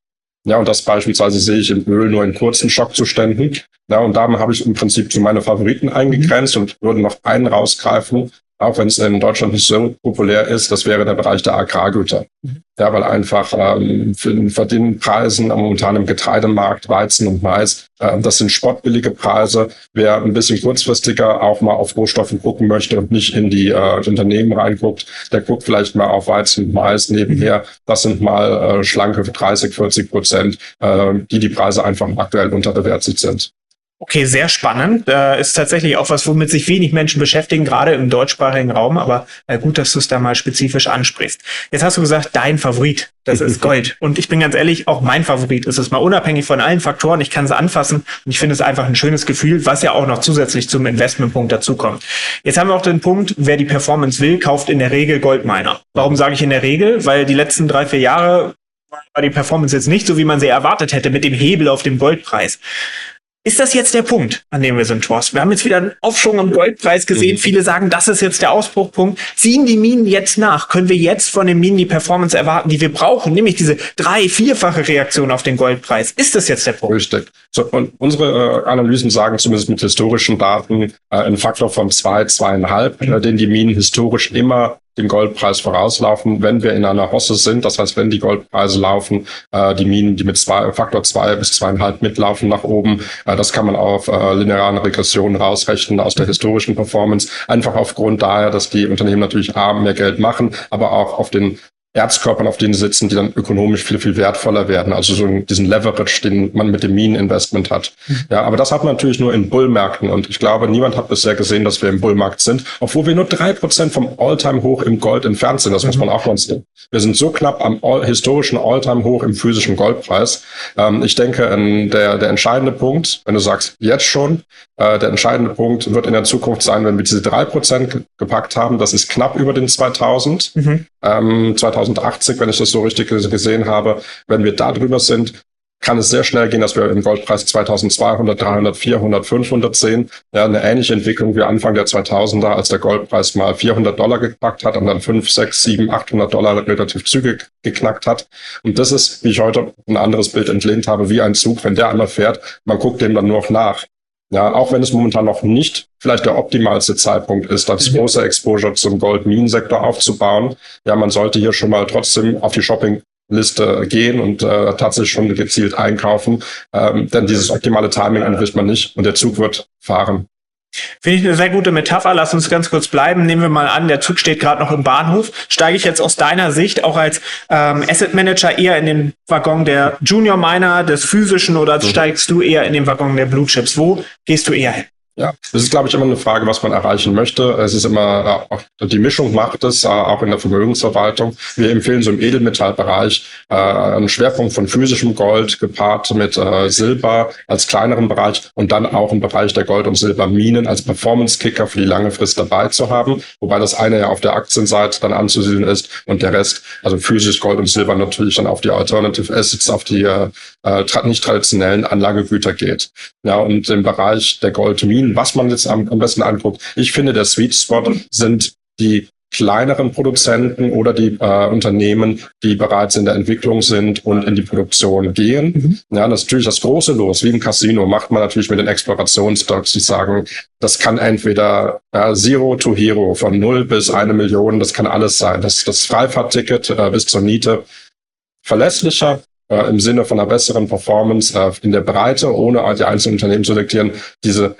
Ja, und das beispielsweise sehe ich im Öl nur in kurzen Schockzuständen. Ja, und da habe ich im Prinzip zu meine Favoriten eingegrenzt und würde noch einen rausgreifen, auch wenn es in Deutschland nicht so populär ist, das wäre der Bereich der Agrargüter. Mhm. Ja, weil einfach ähm, für den Verdienpreisen momentan im Getreidemarkt, Weizen und Mais, äh, das sind spottbillige Preise. Wer ein bisschen kurzfristiger auch mal auf Rohstoffe gucken möchte und nicht in die äh, Unternehmen reinguckt, der guckt vielleicht mal auf Weizen und Mais nebenher. Das sind mal äh, schlanke 30, 40 Prozent, äh, die die Preise einfach aktuell unterbewertet sind. Okay, sehr spannend. Äh, ist tatsächlich auch was, womit sich wenig Menschen beschäftigen, gerade im deutschsprachigen Raum. Aber äh, gut, dass du es da mal spezifisch ansprichst. Jetzt hast du gesagt, dein Favorit, das ist Gold. Und ich bin ganz ehrlich, auch mein Favorit ist es mal unabhängig von allen Faktoren. Ich kann es anfassen und ich finde es einfach ein schönes Gefühl, was ja auch noch zusätzlich zum Investmentpunkt dazukommt. Jetzt haben wir auch den Punkt, wer die Performance will, kauft in der Regel Goldminer. Warum sage ich in der Regel? Weil die letzten drei, vier Jahre war die Performance jetzt nicht so, wie man sie erwartet hätte, mit dem Hebel auf dem Goldpreis. Ist das jetzt der Punkt, an dem wir sind, Thorst? Wir haben jetzt wieder einen Aufschwung am Goldpreis gesehen. Mhm. Viele sagen, das ist jetzt der Ausbruchpunkt. Ziehen die Minen jetzt nach? Können wir jetzt von den Minen die Performance erwarten, die wir brauchen? Nämlich diese drei-, vierfache Reaktion auf den Goldpreis. Ist das jetzt der Punkt? Richtig. So, und unsere äh, Analysen sagen zumindest mit historischen Daten äh, einen Faktor von zwei, zweieinhalb, mhm. äh, den die Minen historisch immer dem Goldpreis vorauslaufen, wenn wir in einer Hosse sind. Das heißt, wenn die Goldpreise laufen, äh, die Minen, die mit zwei, Faktor zwei bis zweieinhalb mitlaufen nach oben, äh, das kann man auf äh, linearen Regressionen rausrechnen aus der historischen Performance. Einfach aufgrund daher, dass die Unternehmen natürlich A, mehr Geld machen, aber auch auf den Erzkörpern, auf denen sitzen, die dann ökonomisch viel, viel wertvoller werden. Also so diesen Leverage, den man mit dem Mineninvestment hat. Mhm. Ja, aber das hat man natürlich nur in Bullmärkten. Und ich glaube, niemand hat bisher gesehen, dass wir im Bullmarkt sind, obwohl wir nur drei Prozent vom Alltime-Hoch im Gold entfernt sind. Das mhm. muss man auch mal sehen. Wir sind so knapp am all historischen Alltime-Hoch im physischen Goldpreis. Ähm, ich denke, der, der entscheidende Punkt, wenn du sagst, jetzt schon, äh, der entscheidende Punkt wird in der Zukunft sein, wenn wir diese drei Prozent gepackt haben. Das ist knapp über den 2000. Mhm. Ähm, 2080, wenn ich das so richtig gesehen habe. Wenn wir da drüber sind, kann es sehr schnell gehen, dass wir im Goldpreis 2200, 300, 400, 500 sehen. Ja, eine ähnliche Entwicklung wie Anfang der 2000er, als der Goldpreis mal 400 Dollar gepackt hat und dann 5, 6, 7, 800 Dollar relativ zügig geknackt hat. Und das ist, wie ich heute ein anderes Bild entlehnt habe, wie ein Zug. Wenn der einmal fährt, man guckt dem dann nur noch nach. Ja, auch wenn es momentan noch nicht vielleicht der optimalste Zeitpunkt ist, das mhm. große Exposure zum Gold-Minen-Sektor aufzubauen. Ja, man sollte hier schon mal trotzdem auf die Shopping Liste gehen und äh, tatsächlich schon gezielt einkaufen. Ähm, denn dieses optimale Timing entwischt man nicht und der Zug wird fahren. Finde ich eine sehr gute Metapher. Lass uns ganz kurz bleiben. Nehmen wir mal an, der Zug steht gerade noch im Bahnhof. Steige ich jetzt aus deiner Sicht auch als ähm, Asset Manager eher in den Waggon der Junior Miner, des physischen oder steigst du eher in den Waggon der Blue Chips? Wo gehst du eher hin? Ja, das ist, glaube ich, immer eine Frage, was man erreichen möchte. Es ist immer, die Mischung macht es, auch in der Vermögensverwaltung. Wir empfehlen so im Edelmetallbereich äh, einen Schwerpunkt von physischem Gold gepaart mit äh, Silber als kleineren Bereich und dann auch im Bereich der Gold- und Silberminen als Performance-Kicker für die lange Frist dabei zu haben. Wobei das eine ja auf der Aktienseite dann anzusiedeln ist und der Rest, also physisch Gold und Silber natürlich dann auf die Alternative Assets, auf die äh, nicht traditionellen Anlagegüter geht. Ja, und im Bereich der Goldminen was man jetzt am, am besten anguckt. Ich finde, der Sweet Spot sind die kleineren Produzenten oder die äh, Unternehmen, die bereits in der Entwicklung sind und in die Produktion gehen. Mhm. Ja, das ist natürlich das große Los, wie im Casino, macht man natürlich mit den Explorationsstocks, die sagen, das kann entweder äh, Zero to Hero von null bis eine Million, das kann alles sein. Das, das Freifahrtticket äh, bis zur Niete verlässlicher, äh, im Sinne von einer besseren Performance äh, in der Breite, ohne die einzelnen Unternehmen zu selektieren, diese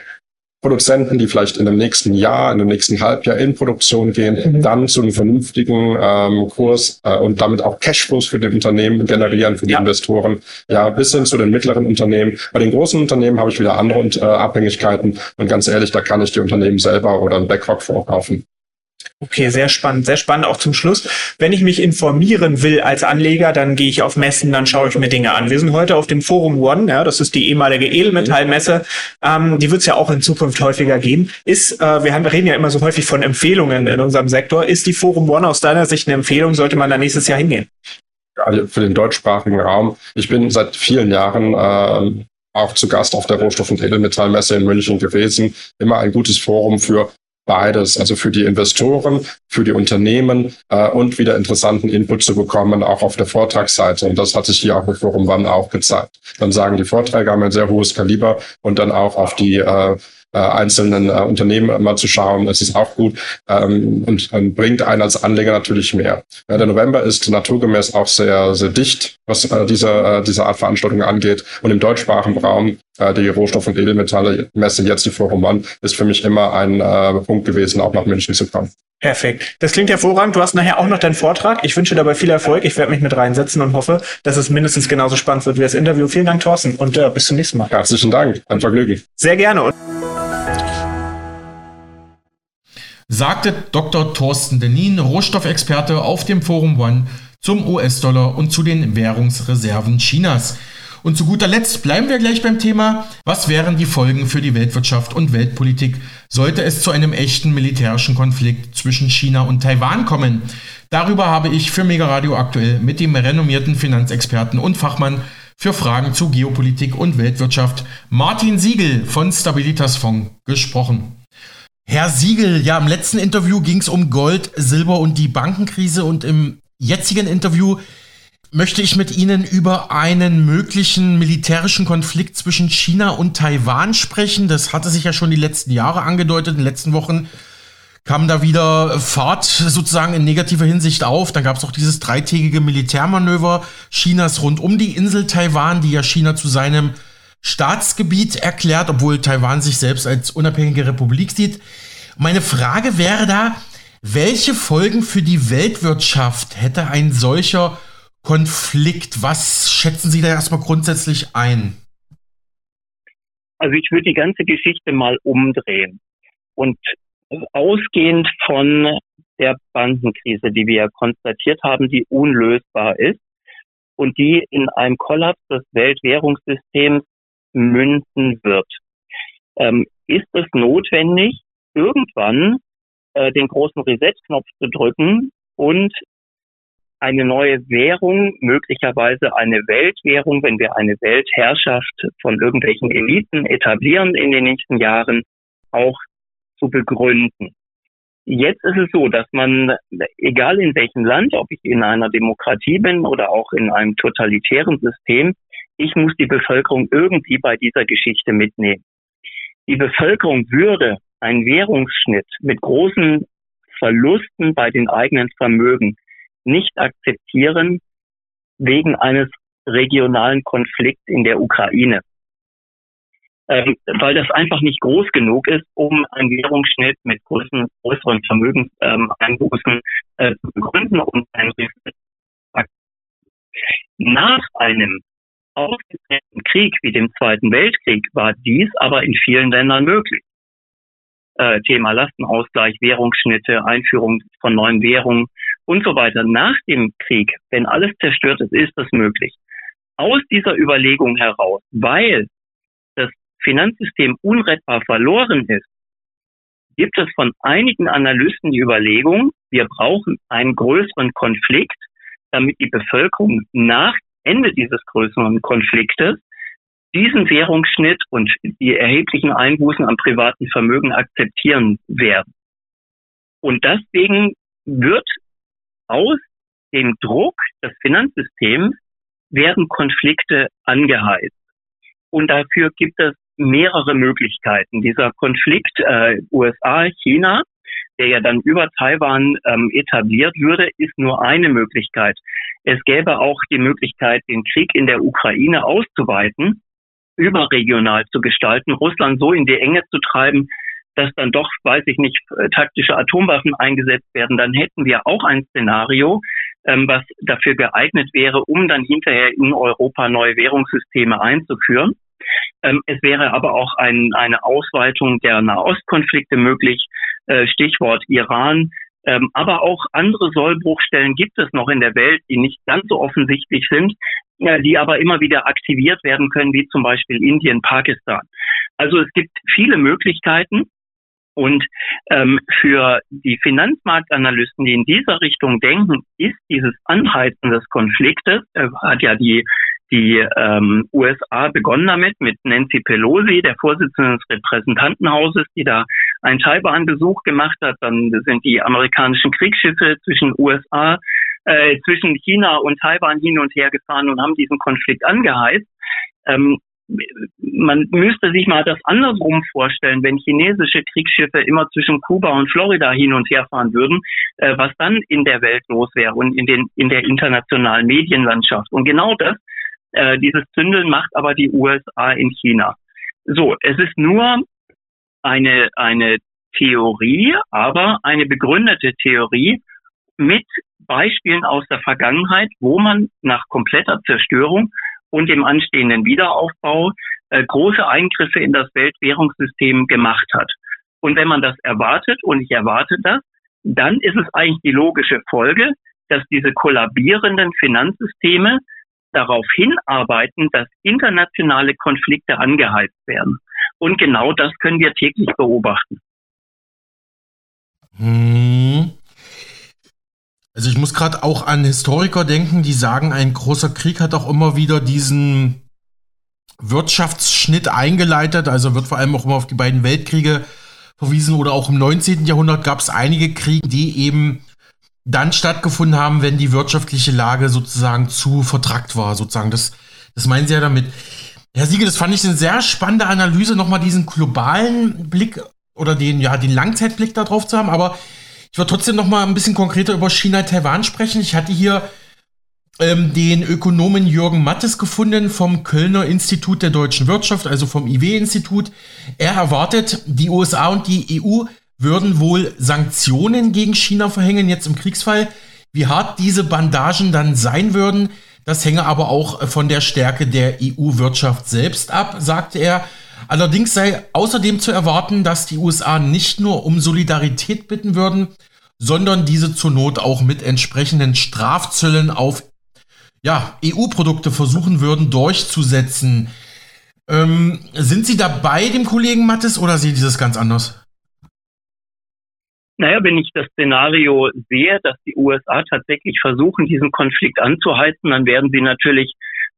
Produzenten, die vielleicht in dem nächsten Jahr, in dem nächsten Halbjahr in Produktion gehen, mhm. dann zu einem vernünftigen ähm, Kurs äh, und damit auch Cashflows für die Unternehmen generieren, für die ja. Investoren, ja, bis hin zu den mittleren Unternehmen. Bei den großen Unternehmen habe ich wieder andere äh, Abhängigkeiten und ganz ehrlich, da kann ich die Unternehmen selber oder ein Backlog vorkaufen. Okay, sehr spannend, sehr spannend auch zum Schluss. Wenn ich mich informieren will als Anleger, dann gehe ich auf Messen, dann schaue ich mir Dinge an. Wir sind heute auf dem Forum One, ja, das ist die ehemalige Edelmetallmesse. Ähm, die wird es ja auch in Zukunft häufiger geben. Ist, äh, wir haben, reden ja immer so häufig von Empfehlungen in unserem Sektor. Ist die Forum One aus deiner Sicht eine Empfehlung? Sollte man da nächstes Jahr hingehen? Gerade für den deutschsprachigen Raum. Ich bin seit vielen Jahren äh, auch zu Gast auf der Rohstoff- und Edelmetallmesse in München gewesen. Immer ein gutes Forum für beides, also für die Investoren, für die Unternehmen äh, und wieder interessanten Input zu bekommen, auch auf der Vortragsseite. Und das hat sich hier auch im Forum Wann auch gezeigt. Dann sagen die Vorträge haben ein sehr hohes Kaliber und dann auch auf die äh, äh, einzelnen äh, Unternehmen mal zu schauen. Das ist auch gut ähm, und, und bringt einen als Anleger natürlich mehr. Ja, der November ist naturgemäß auch sehr, sehr dicht, was äh, diese, äh, diese Art Veranstaltung angeht. Und im deutschsprachigen Raum äh, die Rohstoff- und Edelmetalle-Messe, jetzt die Forum One, ist für mich immer ein äh, Punkt gewesen, auch nach München zu kommen. Perfekt. Das klingt hervorragend. Du hast nachher auch noch deinen Vortrag. Ich wünsche dabei viel Erfolg. Ich werde mich mit reinsetzen und hoffe, dass es mindestens genauso spannend wird wie das Interview. Vielen Dank, Thorsten, und äh, bis zum nächsten Mal. Herzlichen Dank. Ein Vergnügen. Sehr gerne. Sagte Dr. Thorsten Denin, Rohstoffexperte auf dem Forum One zum US-Dollar und zu den Währungsreserven Chinas. Und zu guter Letzt bleiben wir gleich beim Thema, was wären die Folgen für die Weltwirtschaft und Weltpolitik, sollte es zu einem echten militärischen Konflikt zwischen China und Taiwan kommen. Darüber habe ich für Mega Radio aktuell mit dem renommierten Finanzexperten und Fachmann für Fragen zu Geopolitik und Weltwirtschaft Martin Siegel von Stabilitas Fonds gesprochen. Herr Siegel, ja, im letzten Interview ging es um Gold, Silber und die Bankenkrise und im jetzigen Interview möchte ich mit Ihnen über einen möglichen militärischen Konflikt zwischen China und Taiwan sprechen. Das hatte sich ja schon die letzten Jahre angedeutet. In den letzten Wochen kam da wieder Fahrt sozusagen in negativer Hinsicht auf. Dann gab es auch dieses dreitägige Militärmanöver Chinas rund um die Insel Taiwan, die ja China zu seinem Staatsgebiet erklärt, obwohl Taiwan sich selbst als unabhängige Republik sieht. Meine Frage wäre da, welche Folgen für die Weltwirtschaft hätte ein solcher Konflikt. Was schätzen Sie da erstmal grundsätzlich ein? Also ich würde die ganze Geschichte mal umdrehen und ausgehend von der Bankenkrise, die wir konstatiert haben, die unlösbar ist und die in einem Kollaps des Weltwährungssystems münden wird, ähm, ist es notwendig, irgendwann äh, den großen Reset-Knopf zu drücken und eine neue Währung, möglicherweise eine Weltwährung, wenn wir eine Weltherrschaft von irgendwelchen Eliten etablieren in den nächsten Jahren, auch zu begründen. Jetzt ist es so, dass man, egal in welchem Land, ob ich in einer Demokratie bin oder auch in einem totalitären System, ich muss die Bevölkerung irgendwie bei dieser Geschichte mitnehmen. Die Bevölkerung würde einen Währungsschnitt mit großen Verlusten bei den eigenen Vermögen nicht akzeptieren, wegen eines regionalen Konflikts in der Ukraine. Ähm, weil das einfach nicht groß genug ist, um einen Währungsschnitt mit größeren, größeren Vermögenseinbußen äh, zu begründen und ein Nach einem ausgetrennten Krieg wie dem Zweiten Weltkrieg war dies aber in vielen Ländern möglich. Äh, Thema Lastenausgleich, Währungsschnitte, Einführung von neuen Währungen und so weiter. Nach dem Krieg, wenn alles zerstört ist, ist das möglich. Aus dieser Überlegung heraus, weil das Finanzsystem unrettbar verloren ist, gibt es von einigen Analysten die Überlegung, wir brauchen einen größeren Konflikt, damit die Bevölkerung nach Ende dieses größeren Konfliktes diesen Währungsschnitt und die erheblichen Einbußen am privaten Vermögen akzeptieren werden. Und deswegen wird aus dem Druck des Finanzsystems werden Konflikte angeheizt. Und dafür gibt es mehrere Möglichkeiten. Dieser Konflikt äh, USA-China, der ja dann über Taiwan ähm, etabliert würde, ist nur eine Möglichkeit. Es gäbe auch die Möglichkeit, den Krieg in der Ukraine auszuweiten überregional zu gestalten, Russland so in die Enge zu treiben, dass dann doch, weiß ich nicht, äh, taktische Atomwaffen eingesetzt werden, dann hätten wir auch ein Szenario, ähm, was dafür geeignet wäre, um dann hinterher in Europa neue Währungssysteme einzuführen. Ähm, es wäre aber auch ein, eine Ausweitung der Nahostkonflikte möglich, äh, Stichwort Iran. Ähm, aber auch andere Sollbruchstellen gibt es noch in der Welt, die nicht ganz so offensichtlich sind, äh, die aber immer wieder aktiviert werden können, wie zum Beispiel Indien, Pakistan. Also es gibt viele Möglichkeiten. Und ähm, für die Finanzmarktanalysten, die in dieser Richtung denken, ist dieses Anheizen des Konfliktes, äh, hat ja die, die ähm, USA begonnen damit, mit Nancy Pelosi, der Vorsitzenden des Repräsentantenhauses, die da einen Taiwan-Besuch gemacht hat. Dann sind die amerikanischen Kriegsschiffe zwischen USA äh, zwischen China und Taiwan hin und her gefahren und haben diesen Konflikt angeheizt. Ähm, man müsste sich mal das andersrum vorstellen, wenn chinesische Kriegsschiffe immer zwischen Kuba und Florida hin und her fahren würden, äh, was dann in der Welt los wäre und in, den, in der internationalen Medienlandschaft. Und genau das, äh, dieses Zündeln macht aber die USA in China. So, es ist nur eine, eine Theorie, aber eine begründete Theorie mit Beispielen aus der Vergangenheit, wo man nach kompletter Zerstörung und dem anstehenden Wiederaufbau äh, große Eingriffe in das Weltwährungssystem gemacht hat. Und wenn man das erwartet, und ich erwarte das, dann ist es eigentlich die logische Folge, dass diese kollabierenden Finanzsysteme darauf hinarbeiten, dass internationale Konflikte angeheizt werden. Und genau das können wir täglich beobachten. Hm. Also ich muss gerade auch an Historiker denken, die sagen, ein großer Krieg hat auch immer wieder diesen Wirtschaftsschnitt eingeleitet. Also wird vor allem auch immer auf die beiden Weltkriege verwiesen oder auch im 19. Jahrhundert gab es einige Kriege, die eben dann stattgefunden haben, wenn die wirtschaftliche Lage sozusagen zu vertrackt war, sozusagen. Das, das meinen Sie ja damit. Herr Siege, das fand ich eine sehr spannende Analyse, nochmal diesen globalen Blick oder den, ja, den Langzeitblick darauf zu haben. Aber ich würde trotzdem noch mal ein bisschen konkreter über China-Taiwan sprechen. Ich hatte hier ähm, den Ökonomen Jürgen Mattes gefunden vom Kölner Institut der deutschen Wirtschaft, also vom IW-Institut. Er erwartet, die USA und die EU würden wohl Sanktionen gegen China verhängen, jetzt im Kriegsfall. Wie hart diese Bandagen dann sein würden, das hänge aber auch von der Stärke der EU-Wirtschaft selbst ab, sagte er. Allerdings sei außerdem zu erwarten, dass die USA nicht nur um Solidarität bitten würden, sondern diese zur Not auch mit entsprechenden Strafzöllen auf ja, EU-Produkte versuchen würden durchzusetzen. Ähm, sind Sie dabei, dem Kollegen Mattes, oder sehen Sie das ganz anders? Naja, wenn ich das Szenario sehe, dass die USA tatsächlich versuchen, diesen Konflikt anzuheizen, dann werden sie natürlich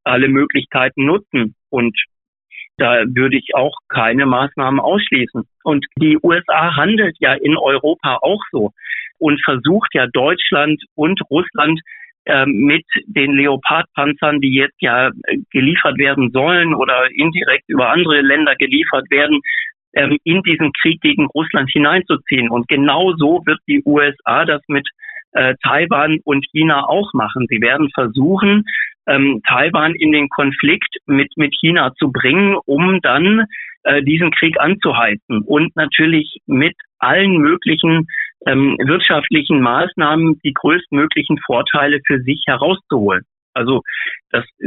alle Möglichkeiten nutzen. Und da würde ich auch keine Maßnahmen ausschließen. Und die USA handelt ja in Europa auch so und versucht ja Deutschland und Russland äh, mit den Leopardpanzern, die jetzt ja geliefert werden sollen oder indirekt über andere Länder geliefert werden, ähm, in diesen Krieg gegen Russland hineinzuziehen. Und genau so wird die USA das mit äh, Taiwan und China auch machen. Sie werden versuchen, ähm, Taiwan in den Konflikt mit, mit China zu bringen, um dann äh, diesen Krieg anzuheizen und natürlich mit allen möglichen ähm, wirtschaftlichen Maßnahmen die größtmöglichen Vorteile für sich herauszuholen. Also das äh,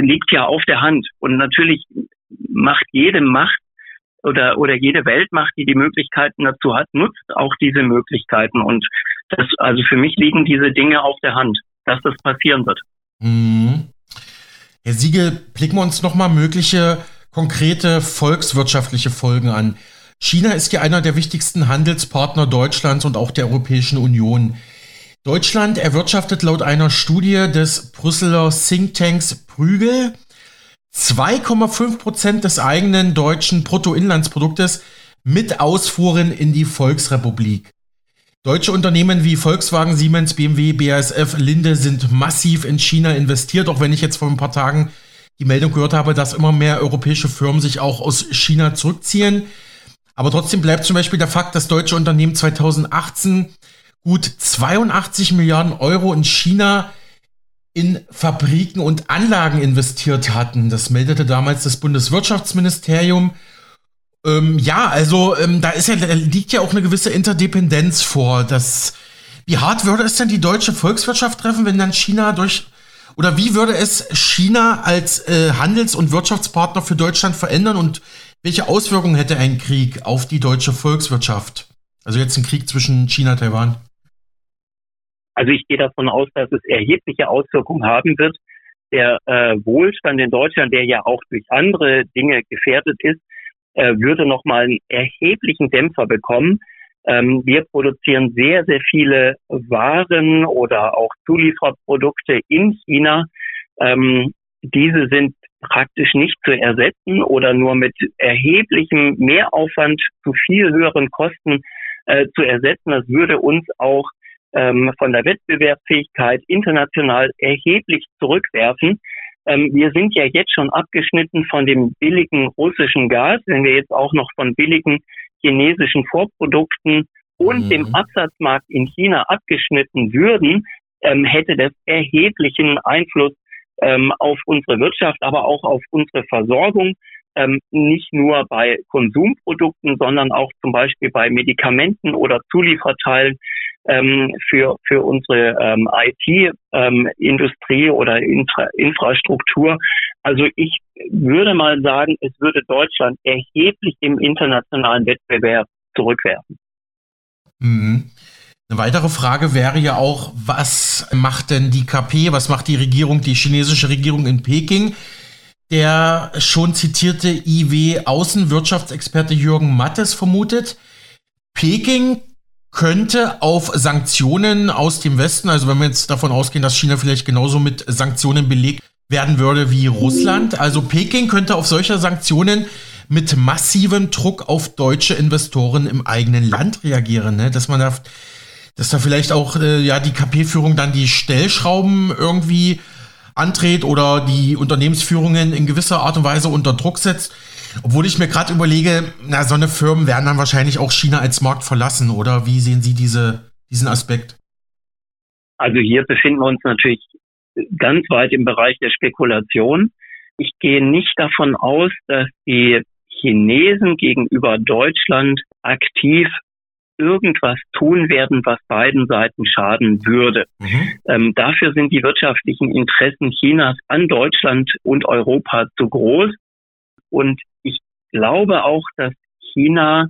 liegt ja auf der Hand. Und natürlich macht jede Macht oder, oder jede Weltmacht, die die Möglichkeiten dazu hat, nutzt auch diese Möglichkeiten. Und das, also für mich liegen diese Dinge auf der Hand, dass das passieren wird. Mhm. Herr Siegel, blicken wir uns nochmal mögliche konkrete volkswirtschaftliche Folgen an. China ist ja einer der wichtigsten Handelspartner Deutschlands und auch der Europäischen Union. Deutschland erwirtschaftet laut einer Studie des Brüsseler Thinktanks Prügel 2,5 Prozent des eigenen deutschen Bruttoinlandsproduktes mit Ausfuhren in die Volksrepublik. Deutsche Unternehmen wie Volkswagen, Siemens, BMW, BASF, Linde sind massiv in China investiert, auch wenn ich jetzt vor ein paar Tagen die Meldung gehört habe, dass immer mehr europäische Firmen sich auch aus China zurückziehen. Aber trotzdem bleibt zum Beispiel der Fakt, dass deutsche Unternehmen 2018 gut 82 Milliarden Euro in China in Fabriken und Anlagen investiert hatten. Das meldete damals das Bundeswirtschaftsministerium. Ähm, ja, also ähm, da ist ja, da liegt ja auch eine gewisse Interdependenz vor. Dass, wie hart würde es denn die deutsche Volkswirtschaft treffen, wenn dann China durch oder wie würde es China als äh, Handels- und Wirtschaftspartner für Deutschland verändern und welche Auswirkungen hätte ein Krieg auf die deutsche Volkswirtschaft? Also jetzt ein Krieg zwischen China und Taiwan. Also ich gehe davon aus, dass es erhebliche Auswirkungen haben wird. Der äh, Wohlstand in Deutschland, der ja auch durch andere Dinge gefährdet ist, äh, würde nochmal einen erheblichen Dämpfer bekommen. Ähm, wir produzieren sehr, sehr viele Waren oder auch Zulieferprodukte in China. Ähm, diese sind praktisch nicht zu ersetzen oder nur mit erheblichem Mehraufwand zu viel höheren Kosten äh, zu ersetzen. Das würde uns auch ähm, von der Wettbewerbsfähigkeit international erheblich zurückwerfen. Ähm, wir sind ja jetzt schon abgeschnitten von dem billigen russischen Gas. Wenn wir jetzt auch noch von billigen chinesischen Vorprodukten und mhm. dem Absatzmarkt in China abgeschnitten würden, ähm, hätte das erheblichen Einfluss ähm, auf unsere Wirtschaft, aber auch auf unsere Versorgung ähm, nicht nur bei Konsumprodukten, sondern auch zum Beispiel bei Medikamenten oder Zulieferteilen ähm, für, für unsere ähm, IT-Industrie ähm, oder Infra Infrastruktur. Also ich würde mal sagen, es würde Deutschland erheblich im internationalen Wettbewerb zurückwerfen. Mhm. Eine weitere Frage wäre ja auch, was macht denn die KP, was macht die Regierung, die chinesische Regierung in Peking? Der schon zitierte IW-Außenwirtschaftsexperte Jürgen Mattes vermutet, Peking könnte auf Sanktionen aus dem Westen, also wenn wir jetzt davon ausgehen, dass China vielleicht genauso mit Sanktionen belegt werden würde wie Russland, also Peking könnte auf solche Sanktionen mit massivem Druck auf deutsche Investoren im eigenen Land reagieren, ne? dass man da, dass da vielleicht auch äh, ja die KP-Führung dann die Stellschrauben irgendwie antritt oder die Unternehmensführungen in gewisser Art und Weise unter Druck setzt. Obwohl ich mir gerade überlege, na, so eine Firmen werden dann wahrscheinlich auch China als Markt verlassen, oder? Wie sehen Sie diese, diesen Aspekt? Also hier befinden wir uns natürlich ganz weit im Bereich der Spekulation. Ich gehe nicht davon aus, dass die Chinesen gegenüber Deutschland aktiv irgendwas tun werden, was beiden Seiten schaden würde. Mhm. Ähm, dafür sind die wirtschaftlichen Interessen Chinas an Deutschland und Europa zu groß. Und ich glaube auch, dass China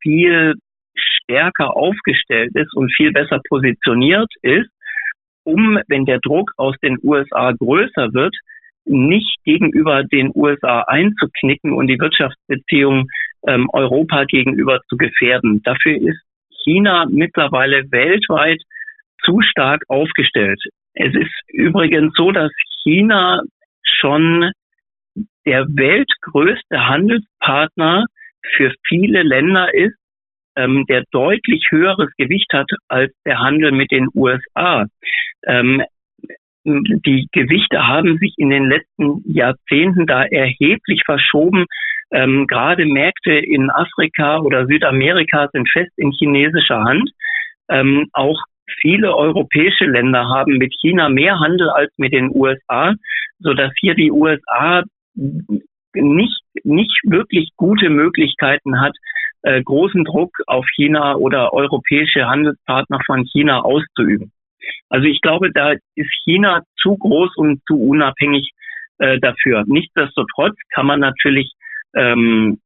viel stärker aufgestellt ist und viel besser positioniert ist, um, wenn der Druck aus den USA größer wird, nicht gegenüber den USA einzuknicken und die Wirtschaftsbeziehungen ähm, Europa gegenüber zu gefährden. Dafür ist China mittlerweile weltweit zu stark aufgestellt. Es ist übrigens so, dass China schon der weltgrößte Handelspartner für viele Länder ist, ähm, der deutlich höheres Gewicht hat als der Handel mit den USA. Ähm, die Gewichte haben sich in den letzten Jahrzehnten da erheblich verschoben. Ähm, gerade Märkte in Afrika oder Südamerika sind fest in chinesischer Hand. Ähm, auch viele europäische Länder haben mit China mehr Handel als mit den USA, so dass hier die USA nicht, nicht wirklich gute Möglichkeiten hat, äh, großen Druck auf China oder europäische Handelspartner von China auszuüben. Also ich glaube, da ist China zu groß und zu unabhängig äh, dafür. Nichtsdestotrotz kann man natürlich ähm,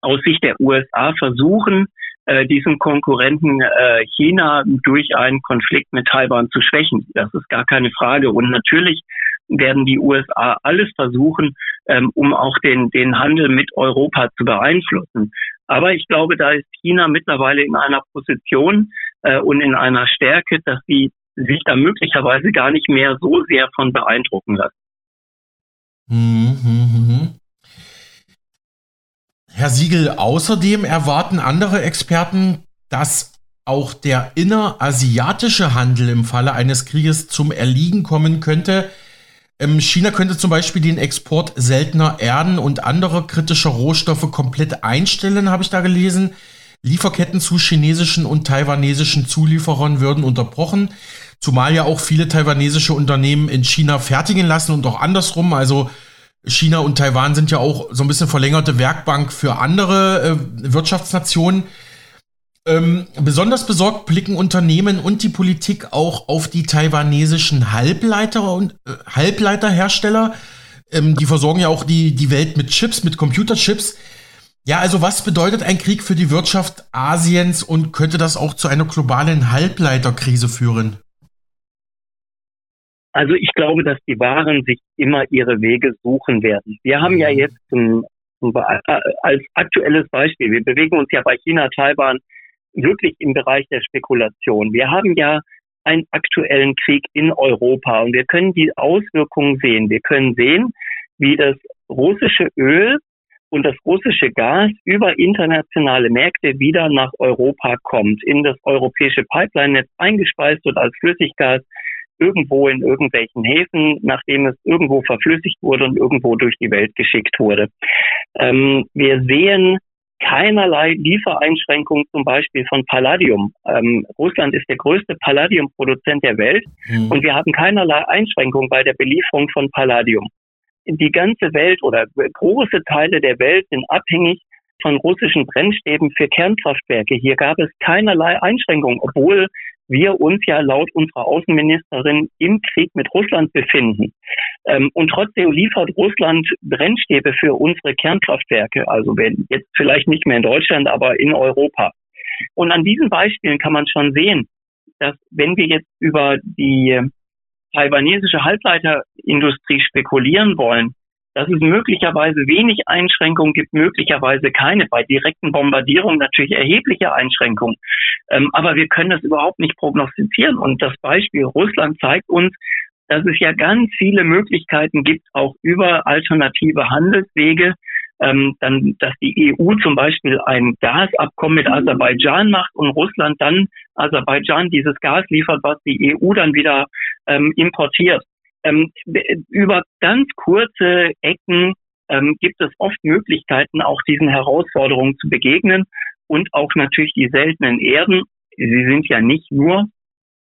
aus Sicht der USA versuchen, äh, diesen Konkurrenten äh, China durch einen Konflikt mit Taiwan zu schwächen. Das ist gar keine Frage. Und natürlich werden die USA alles versuchen, ähm, um auch den, den Handel mit Europa zu beeinflussen. Aber ich glaube, da ist China mittlerweile in einer Position äh, und in einer Stärke, dass sie sich da möglicherweise gar nicht mehr so sehr von beeindrucken lassen. Mhm. Herr Siegel, außerdem erwarten andere Experten, dass auch der innerasiatische Handel im Falle eines Krieges zum Erliegen kommen könnte. Ähm, China könnte zum Beispiel den Export seltener Erden und anderer kritischer Rohstoffe komplett einstellen, habe ich da gelesen. Lieferketten zu chinesischen und taiwanesischen Zulieferern würden unterbrochen, zumal ja auch viele taiwanesische Unternehmen in China fertigen lassen und auch andersrum. Also China und Taiwan sind ja auch so ein bisschen verlängerte Werkbank für andere äh, Wirtschaftsnationen. Ähm, besonders besorgt blicken Unternehmen und die Politik auch auf die taiwanesischen Halbleiter und äh, Halbleiterhersteller. Ähm, die versorgen ja auch die, die Welt mit Chips, mit Computerchips. Ja, also was bedeutet ein Krieg für die Wirtschaft Asiens und könnte das auch zu einer globalen Halbleiterkrise führen? Also ich glaube, dass die Waren sich immer ihre Wege suchen werden. Wir haben ja mhm. jetzt zum, äh, als aktuelles Beispiel, wir bewegen uns ja bei China, Taiwan wirklich im Bereich der Spekulation. Wir haben ja einen aktuellen Krieg in Europa und wir können die Auswirkungen sehen. Wir können sehen, wie das russische Öl und das russische Gas über internationale Märkte wieder nach Europa kommt, in das europäische Pipeline-Netz eingespeist wird als Flüssiggas irgendwo in irgendwelchen Häfen, nachdem es irgendwo verflüssigt wurde und irgendwo durch die Welt geschickt wurde. Ähm, wir sehen keinerlei Liefereinschränkungen zum Beispiel von Palladium. Ähm, Russland ist der größte Palladiumproduzent der Welt mhm. und wir haben keinerlei Einschränkungen bei der Belieferung von Palladium. Die ganze Welt oder große Teile der Welt sind abhängig von russischen Brennstäben für Kernkraftwerke. Hier gab es keinerlei Einschränkungen, obwohl wir uns ja laut unserer Außenministerin im Krieg mit Russland befinden. Ähm, und trotzdem liefert Russland Brennstäbe für unsere Kernkraftwerke, also jetzt vielleicht nicht mehr in Deutschland, aber in Europa. Und an diesen Beispielen kann man schon sehen, dass wenn wir jetzt über die taiwanesische Halbleiterindustrie spekulieren wollen, dass es möglicherweise wenig Einschränkungen gibt, möglicherweise keine. Bei direkten Bombardierungen natürlich erhebliche Einschränkungen. Ähm, aber wir können das überhaupt nicht prognostizieren. Und das Beispiel Russland zeigt uns, dass es ja ganz viele Möglichkeiten gibt, auch über alternative Handelswege, ähm, dann, dass die EU zum Beispiel ein Gasabkommen mit Aserbaidschan macht und Russland dann Aserbaidschan dieses Gas liefert, was die EU dann wieder ähm, importiert. Ähm, über ganz kurze Ecken ähm, gibt es oft Möglichkeiten, auch diesen Herausforderungen zu begegnen und auch natürlich die seltenen Erden. Sie sind ja nicht nur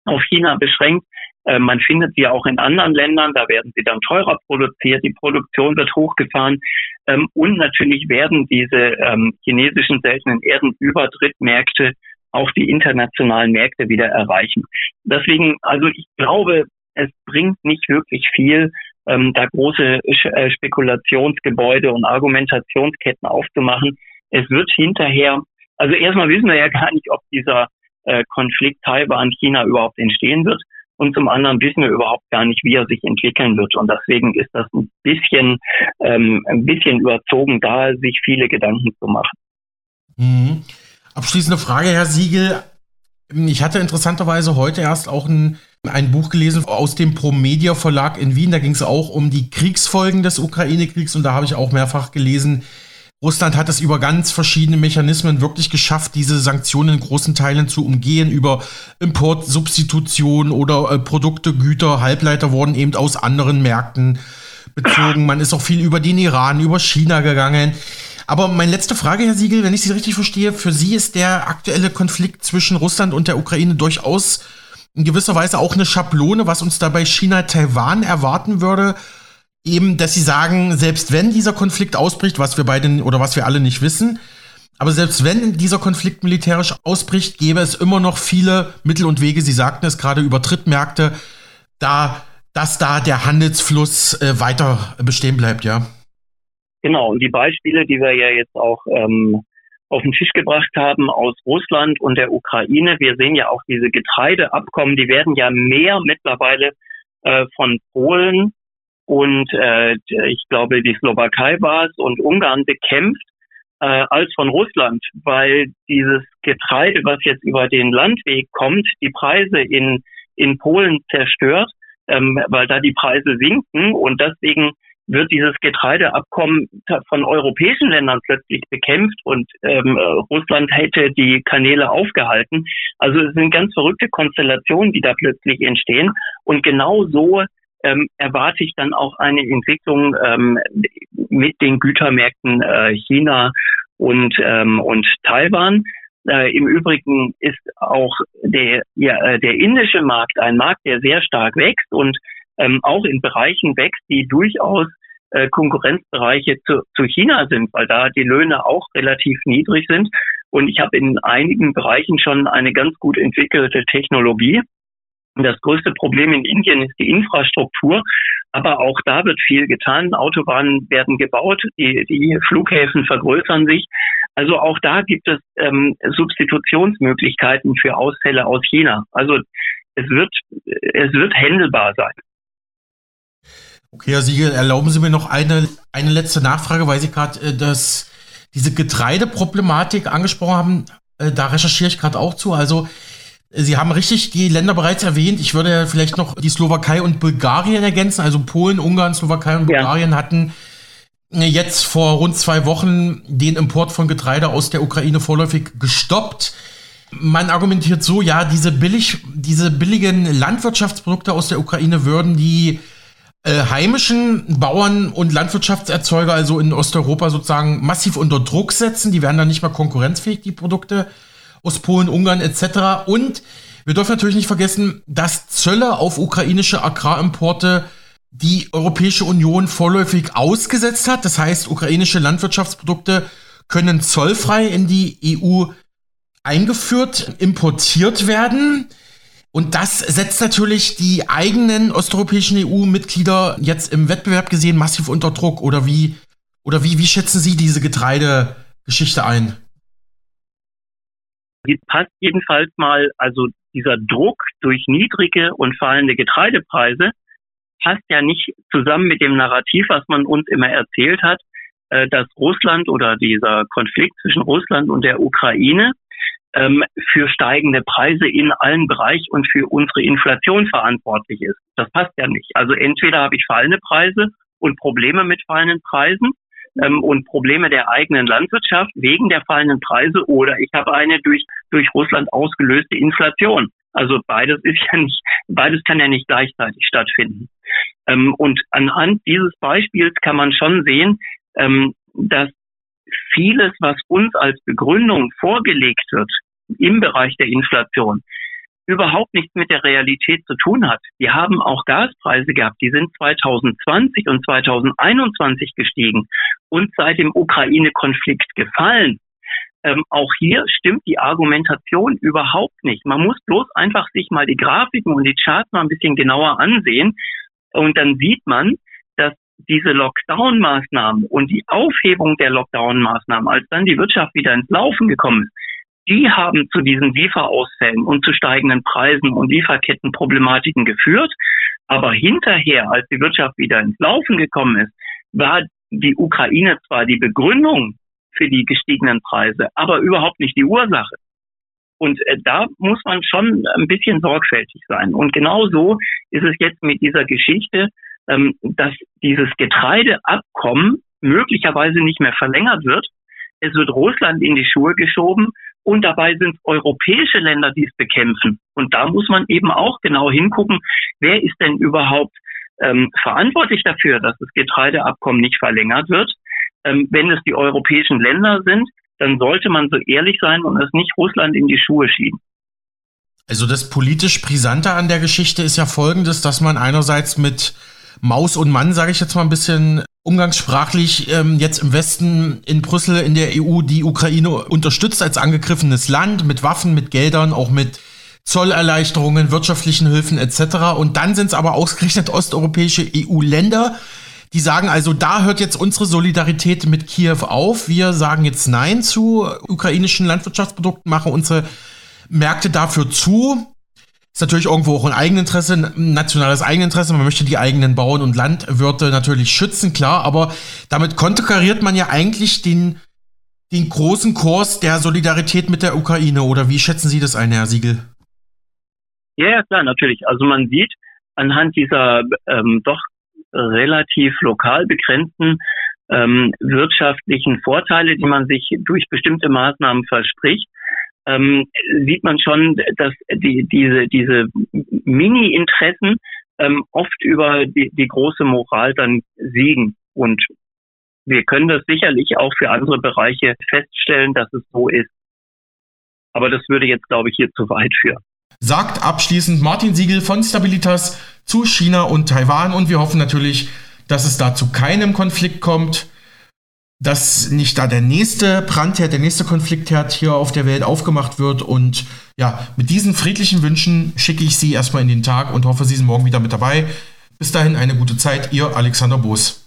auf China beschränkt. Äh, man findet sie auch in anderen Ländern. Da werden sie dann teurer produziert. Die Produktion wird hochgefahren. Ähm, und natürlich werden diese ähm, chinesischen seltenen Erden über Drittmärkte auch die internationalen Märkte wieder erreichen. Deswegen, also ich glaube, es bringt nicht wirklich viel, ähm, da große äh, Spekulationsgebäude und Argumentationsketten aufzumachen. Es wird hinterher, also erstmal wissen wir ja gar nicht, ob dieser äh, Konflikt Taiwan-China überhaupt entstehen wird. Und zum anderen wissen wir überhaupt gar nicht, wie er sich entwickeln wird. Und deswegen ist das ein bisschen, ähm, ein bisschen überzogen, da sich viele Gedanken zu machen. Mhm. Abschließende Frage, Herr Siegel. Ich hatte interessanterweise heute erst auch ein ein Buch gelesen aus dem Promedia Verlag in Wien. Da ging es auch um die Kriegsfolgen des Ukraine-Kriegs und da habe ich auch mehrfach gelesen, Russland hat es über ganz verschiedene Mechanismen wirklich geschafft, diese Sanktionen in großen Teilen zu umgehen, über Importsubstitution oder äh, Produkte, Güter, Halbleiter wurden eben aus anderen Märkten bezogen. Man ist auch viel über den Iran, über China gegangen. Aber meine letzte Frage, Herr Siegel, wenn ich Sie richtig verstehe, für Sie ist der aktuelle Konflikt zwischen Russland und der Ukraine durchaus in gewisser Weise auch eine Schablone, was uns dabei China-Taiwan erwarten würde. Eben, dass sie sagen, selbst wenn dieser Konflikt ausbricht, was wir beide oder was wir alle nicht wissen, aber selbst wenn dieser Konflikt militärisch ausbricht, gäbe es immer noch viele Mittel und Wege, Sie sagten es gerade über Trittmärkte, da, dass da der Handelsfluss äh, weiter bestehen bleibt, ja. Genau, und die Beispiele, die wir ja jetzt auch ähm, auf den Tisch gebracht haben aus Russland und der Ukraine. Wir sehen ja auch diese Getreideabkommen, die werden ja mehr mittlerweile äh, von Polen und äh, ich glaube die Slowakei war es und Ungarn bekämpft äh, als von Russland, weil dieses Getreide, was jetzt über den Landweg kommt, die Preise in, in Polen zerstört, ähm, weil da die Preise sinken und deswegen wird dieses Getreideabkommen von europäischen Ländern plötzlich bekämpft und ähm, Russland hätte die Kanäle aufgehalten. Also es sind ganz verrückte Konstellationen, die da plötzlich entstehen. Und genau so ähm, erwarte ich dann auch eine Entwicklung ähm, mit den Gütermärkten äh, China und, ähm, und Taiwan. Äh, Im Übrigen ist auch der, ja, äh, der indische Markt ein Markt, der sehr stark wächst und ähm, auch in Bereichen wächst, die durchaus äh, Konkurrenzbereiche zu, zu China sind, weil da die Löhne auch relativ niedrig sind. Und ich habe in einigen Bereichen schon eine ganz gut entwickelte Technologie. Das größte Problem in Indien ist die Infrastruktur, aber auch da wird viel getan. Autobahnen werden gebaut, die, die Flughäfen vergrößern sich. Also auch da gibt es ähm, Substitutionsmöglichkeiten für Ausfälle aus China. Also es wird, es wird händelbar sein. Okay, Herr Siegel, erlauben Sie mir noch eine, eine letzte Nachfrage, weil Sie gerade äh, das, diese Getreideproblematik angesprochen haben. Äh, da recherchiere ich gerade auch zu. Also, Sie haben richtig die Länder bereits erwähnt. Ich würde vielleicht noch die Slowakei und Bulgarien ergänzen. Also Polen, Ungarn, Slowakei und Bulgarien ja. hatten äh, jetzt vor rund zwei Wochen den Import von Getreide aus der Ukraine vorläufig gestoppt. Man argumentiert so, ja, diese billig, diese billigen Landwirtschaftsprodukte aus der Ukraine würden die äh, heimischen Bauern und Landwirtschaftserzeuger, also in Osteuropa sozusagen massiv unter Druck setzen. Die werden dann nicht mehr konkurrenzfähig, die Produkte aus Polen, Ungarn etc. Und wir dürfen natürlich nicht vergessen, dass Zölle auf ukrainische Agrarimporte die Europäische Union vorläufig ausgesetzt hat. Das heißt, ukrainische Landwirtschaftsprodukte können zollfrei in die EU eingeführt, importiert werden. Und das setzt natürlich die eigenen osteuropäischen EU-Mitglieder jetzt im Wettbewerb gesehen massiv unter Druck. Oder wie, oder wie, wie schätzen Sie diese Getreidegeschichte ein? Passt jedenfalls mal, also dieser Druck durch niedrige und fallende Getreidepreise passt ja nicht zusammen mit dem Narrativ, was man uns immer erzählt hat, äh, dass Russland oder dieser Konflikt zwischen Russland und der Ukraine ähm, für steigende Preise in allen Bereichen und für unsere Inflation verantwortlich ist. Das passt ja nicht. Also entweder habe ich fallende Preise und Probleme mit fallenden Preisen ähm, und Probleme der eigenen Landwirtschaft wegen der fallenden Preise oder ich habe eine durch, durch Russland ausgelöste Inflation. Also beides ist ja nicht, beides kann ja nicht gleichzeitig stattfinden. Ähm, und anhand dieses Beispiels kann man schon sehen, ähm, dass vieles, was uns als Begründung vorgelegt wird im Bereich der Inflation, überhaupt nichts mit der Realität zu tun hat. Wir haben auch Gaspreise gehabt, die sind 2020 und 2021 gestiegen und seit dem Ukraine-Konflikt gefallen. Ähm, auch hier stimmt die Argumentation überhaupt nicht. Man muss bloß einfach sich mal die Grafiken und die Charts mal ein bisschen genauer ansehen und dann sieht man, dass diese Lockdown-Maßnahmen und die Aufhebung der Lockdown-Maßnahmen, als dann die Wirtschaft wieder ins Laufen gekommen ist, die haben zu diesen Lieferausfällen und zu steigenden Preisen und Lieferkettenproblematiken geführt. Aber hinterher, als die Wirtschaft wieder ins Laufen gekommen ist, war die Ukraine zwar die Begründung für die gestiegenen Preise, aber überhaupt nicht die Ursache. Und äh, da muss man schon ein bisschen sorgfältig sein. Und genau so ist es jetzt mit dieser Geschichte ähm, dass dieses Getreideabkommen möglicherweise nicht mehr verlängert wird. Es wird Russland in die Schuhe geschoben und dabei sind europäische Länder, die es bekämpfen. Und da muss man eben auch genau hingucken, wer ist denn überhaupt ähm, verantwortlich dafür, dass das Getreideabkommen nicht verlängert wird. Ähm, wenn es die europäischen Länder sind, dann sollte man so ehrlich sein und es nicht Russland in die Schuhe schieben. Also das politisch Brisante an der Geschichte ist ja folgendes, dass man einerseits mit Maus und Mann, sage ich jetzt mal ein bisschen umgangssprachlich, ähm, jetzt im Westen in Brüssel in der EU die Ukraine unterstützt als angegriffenes Land mit Waffen, mit Geldern, auch mit Zollerleichterungen, wirtschaftlichen Hilfen etc. Und dann sind es aber ausgerechnet osteuropäische EU-Länder, die sagen also, da hört jetzt unsere Solidarität mit Kiew auf. Wir sagen jetzt Nein zu ukrainischen Landwirtschaftsprodukten, machen unsere Märkte dafür zu. Ist natürlich irgendwo auch ein Eigeninteresse, ein nationales Eigeninteresse. Man möchte die eigenen Bauern und Landwirte natürlich schützen, klar, aber damit konterkariert man ja eigentlich den, den großen Kurs der Solidarität mit der Ukraine. Oder wie schätzen Sie das ein, Herr Siegel? Ja, ja, klar, natürlich. Also man sieht anhand dieser ähm, doch relativ lokal begrenzten ähm, wirtschaftlichen Vorteile, die man sich durch bestimmte Maßnahmen verspricht, ähm, sieht man schon, dass die, diese, diese Mini-Interessen ähm, oft über die, die große Moral dann siegen. Und wir können das sicherlich auch für andere Bereiche feststellen, dass es so ist. Aber das würde jetzt, glaube ich, hier zu weit führen. Sagt abschließend Martin Siegel von Stabilitas zu China und Taiwan und wir hoffen natürlich, dass es da zu keinem Konflikt kommt, dass nicht da der nächste Brandherd, der nächste Konfliktherd hier auf der Welt aufgemacht wird und ja, mit diesen friedlichen Wünschen schicke ich Sie erstmal in den Tag und hoffe, Sie sind morgen wieder mit dabei. Bis dahin eine gute Zeit, Ihr Alexander Boos.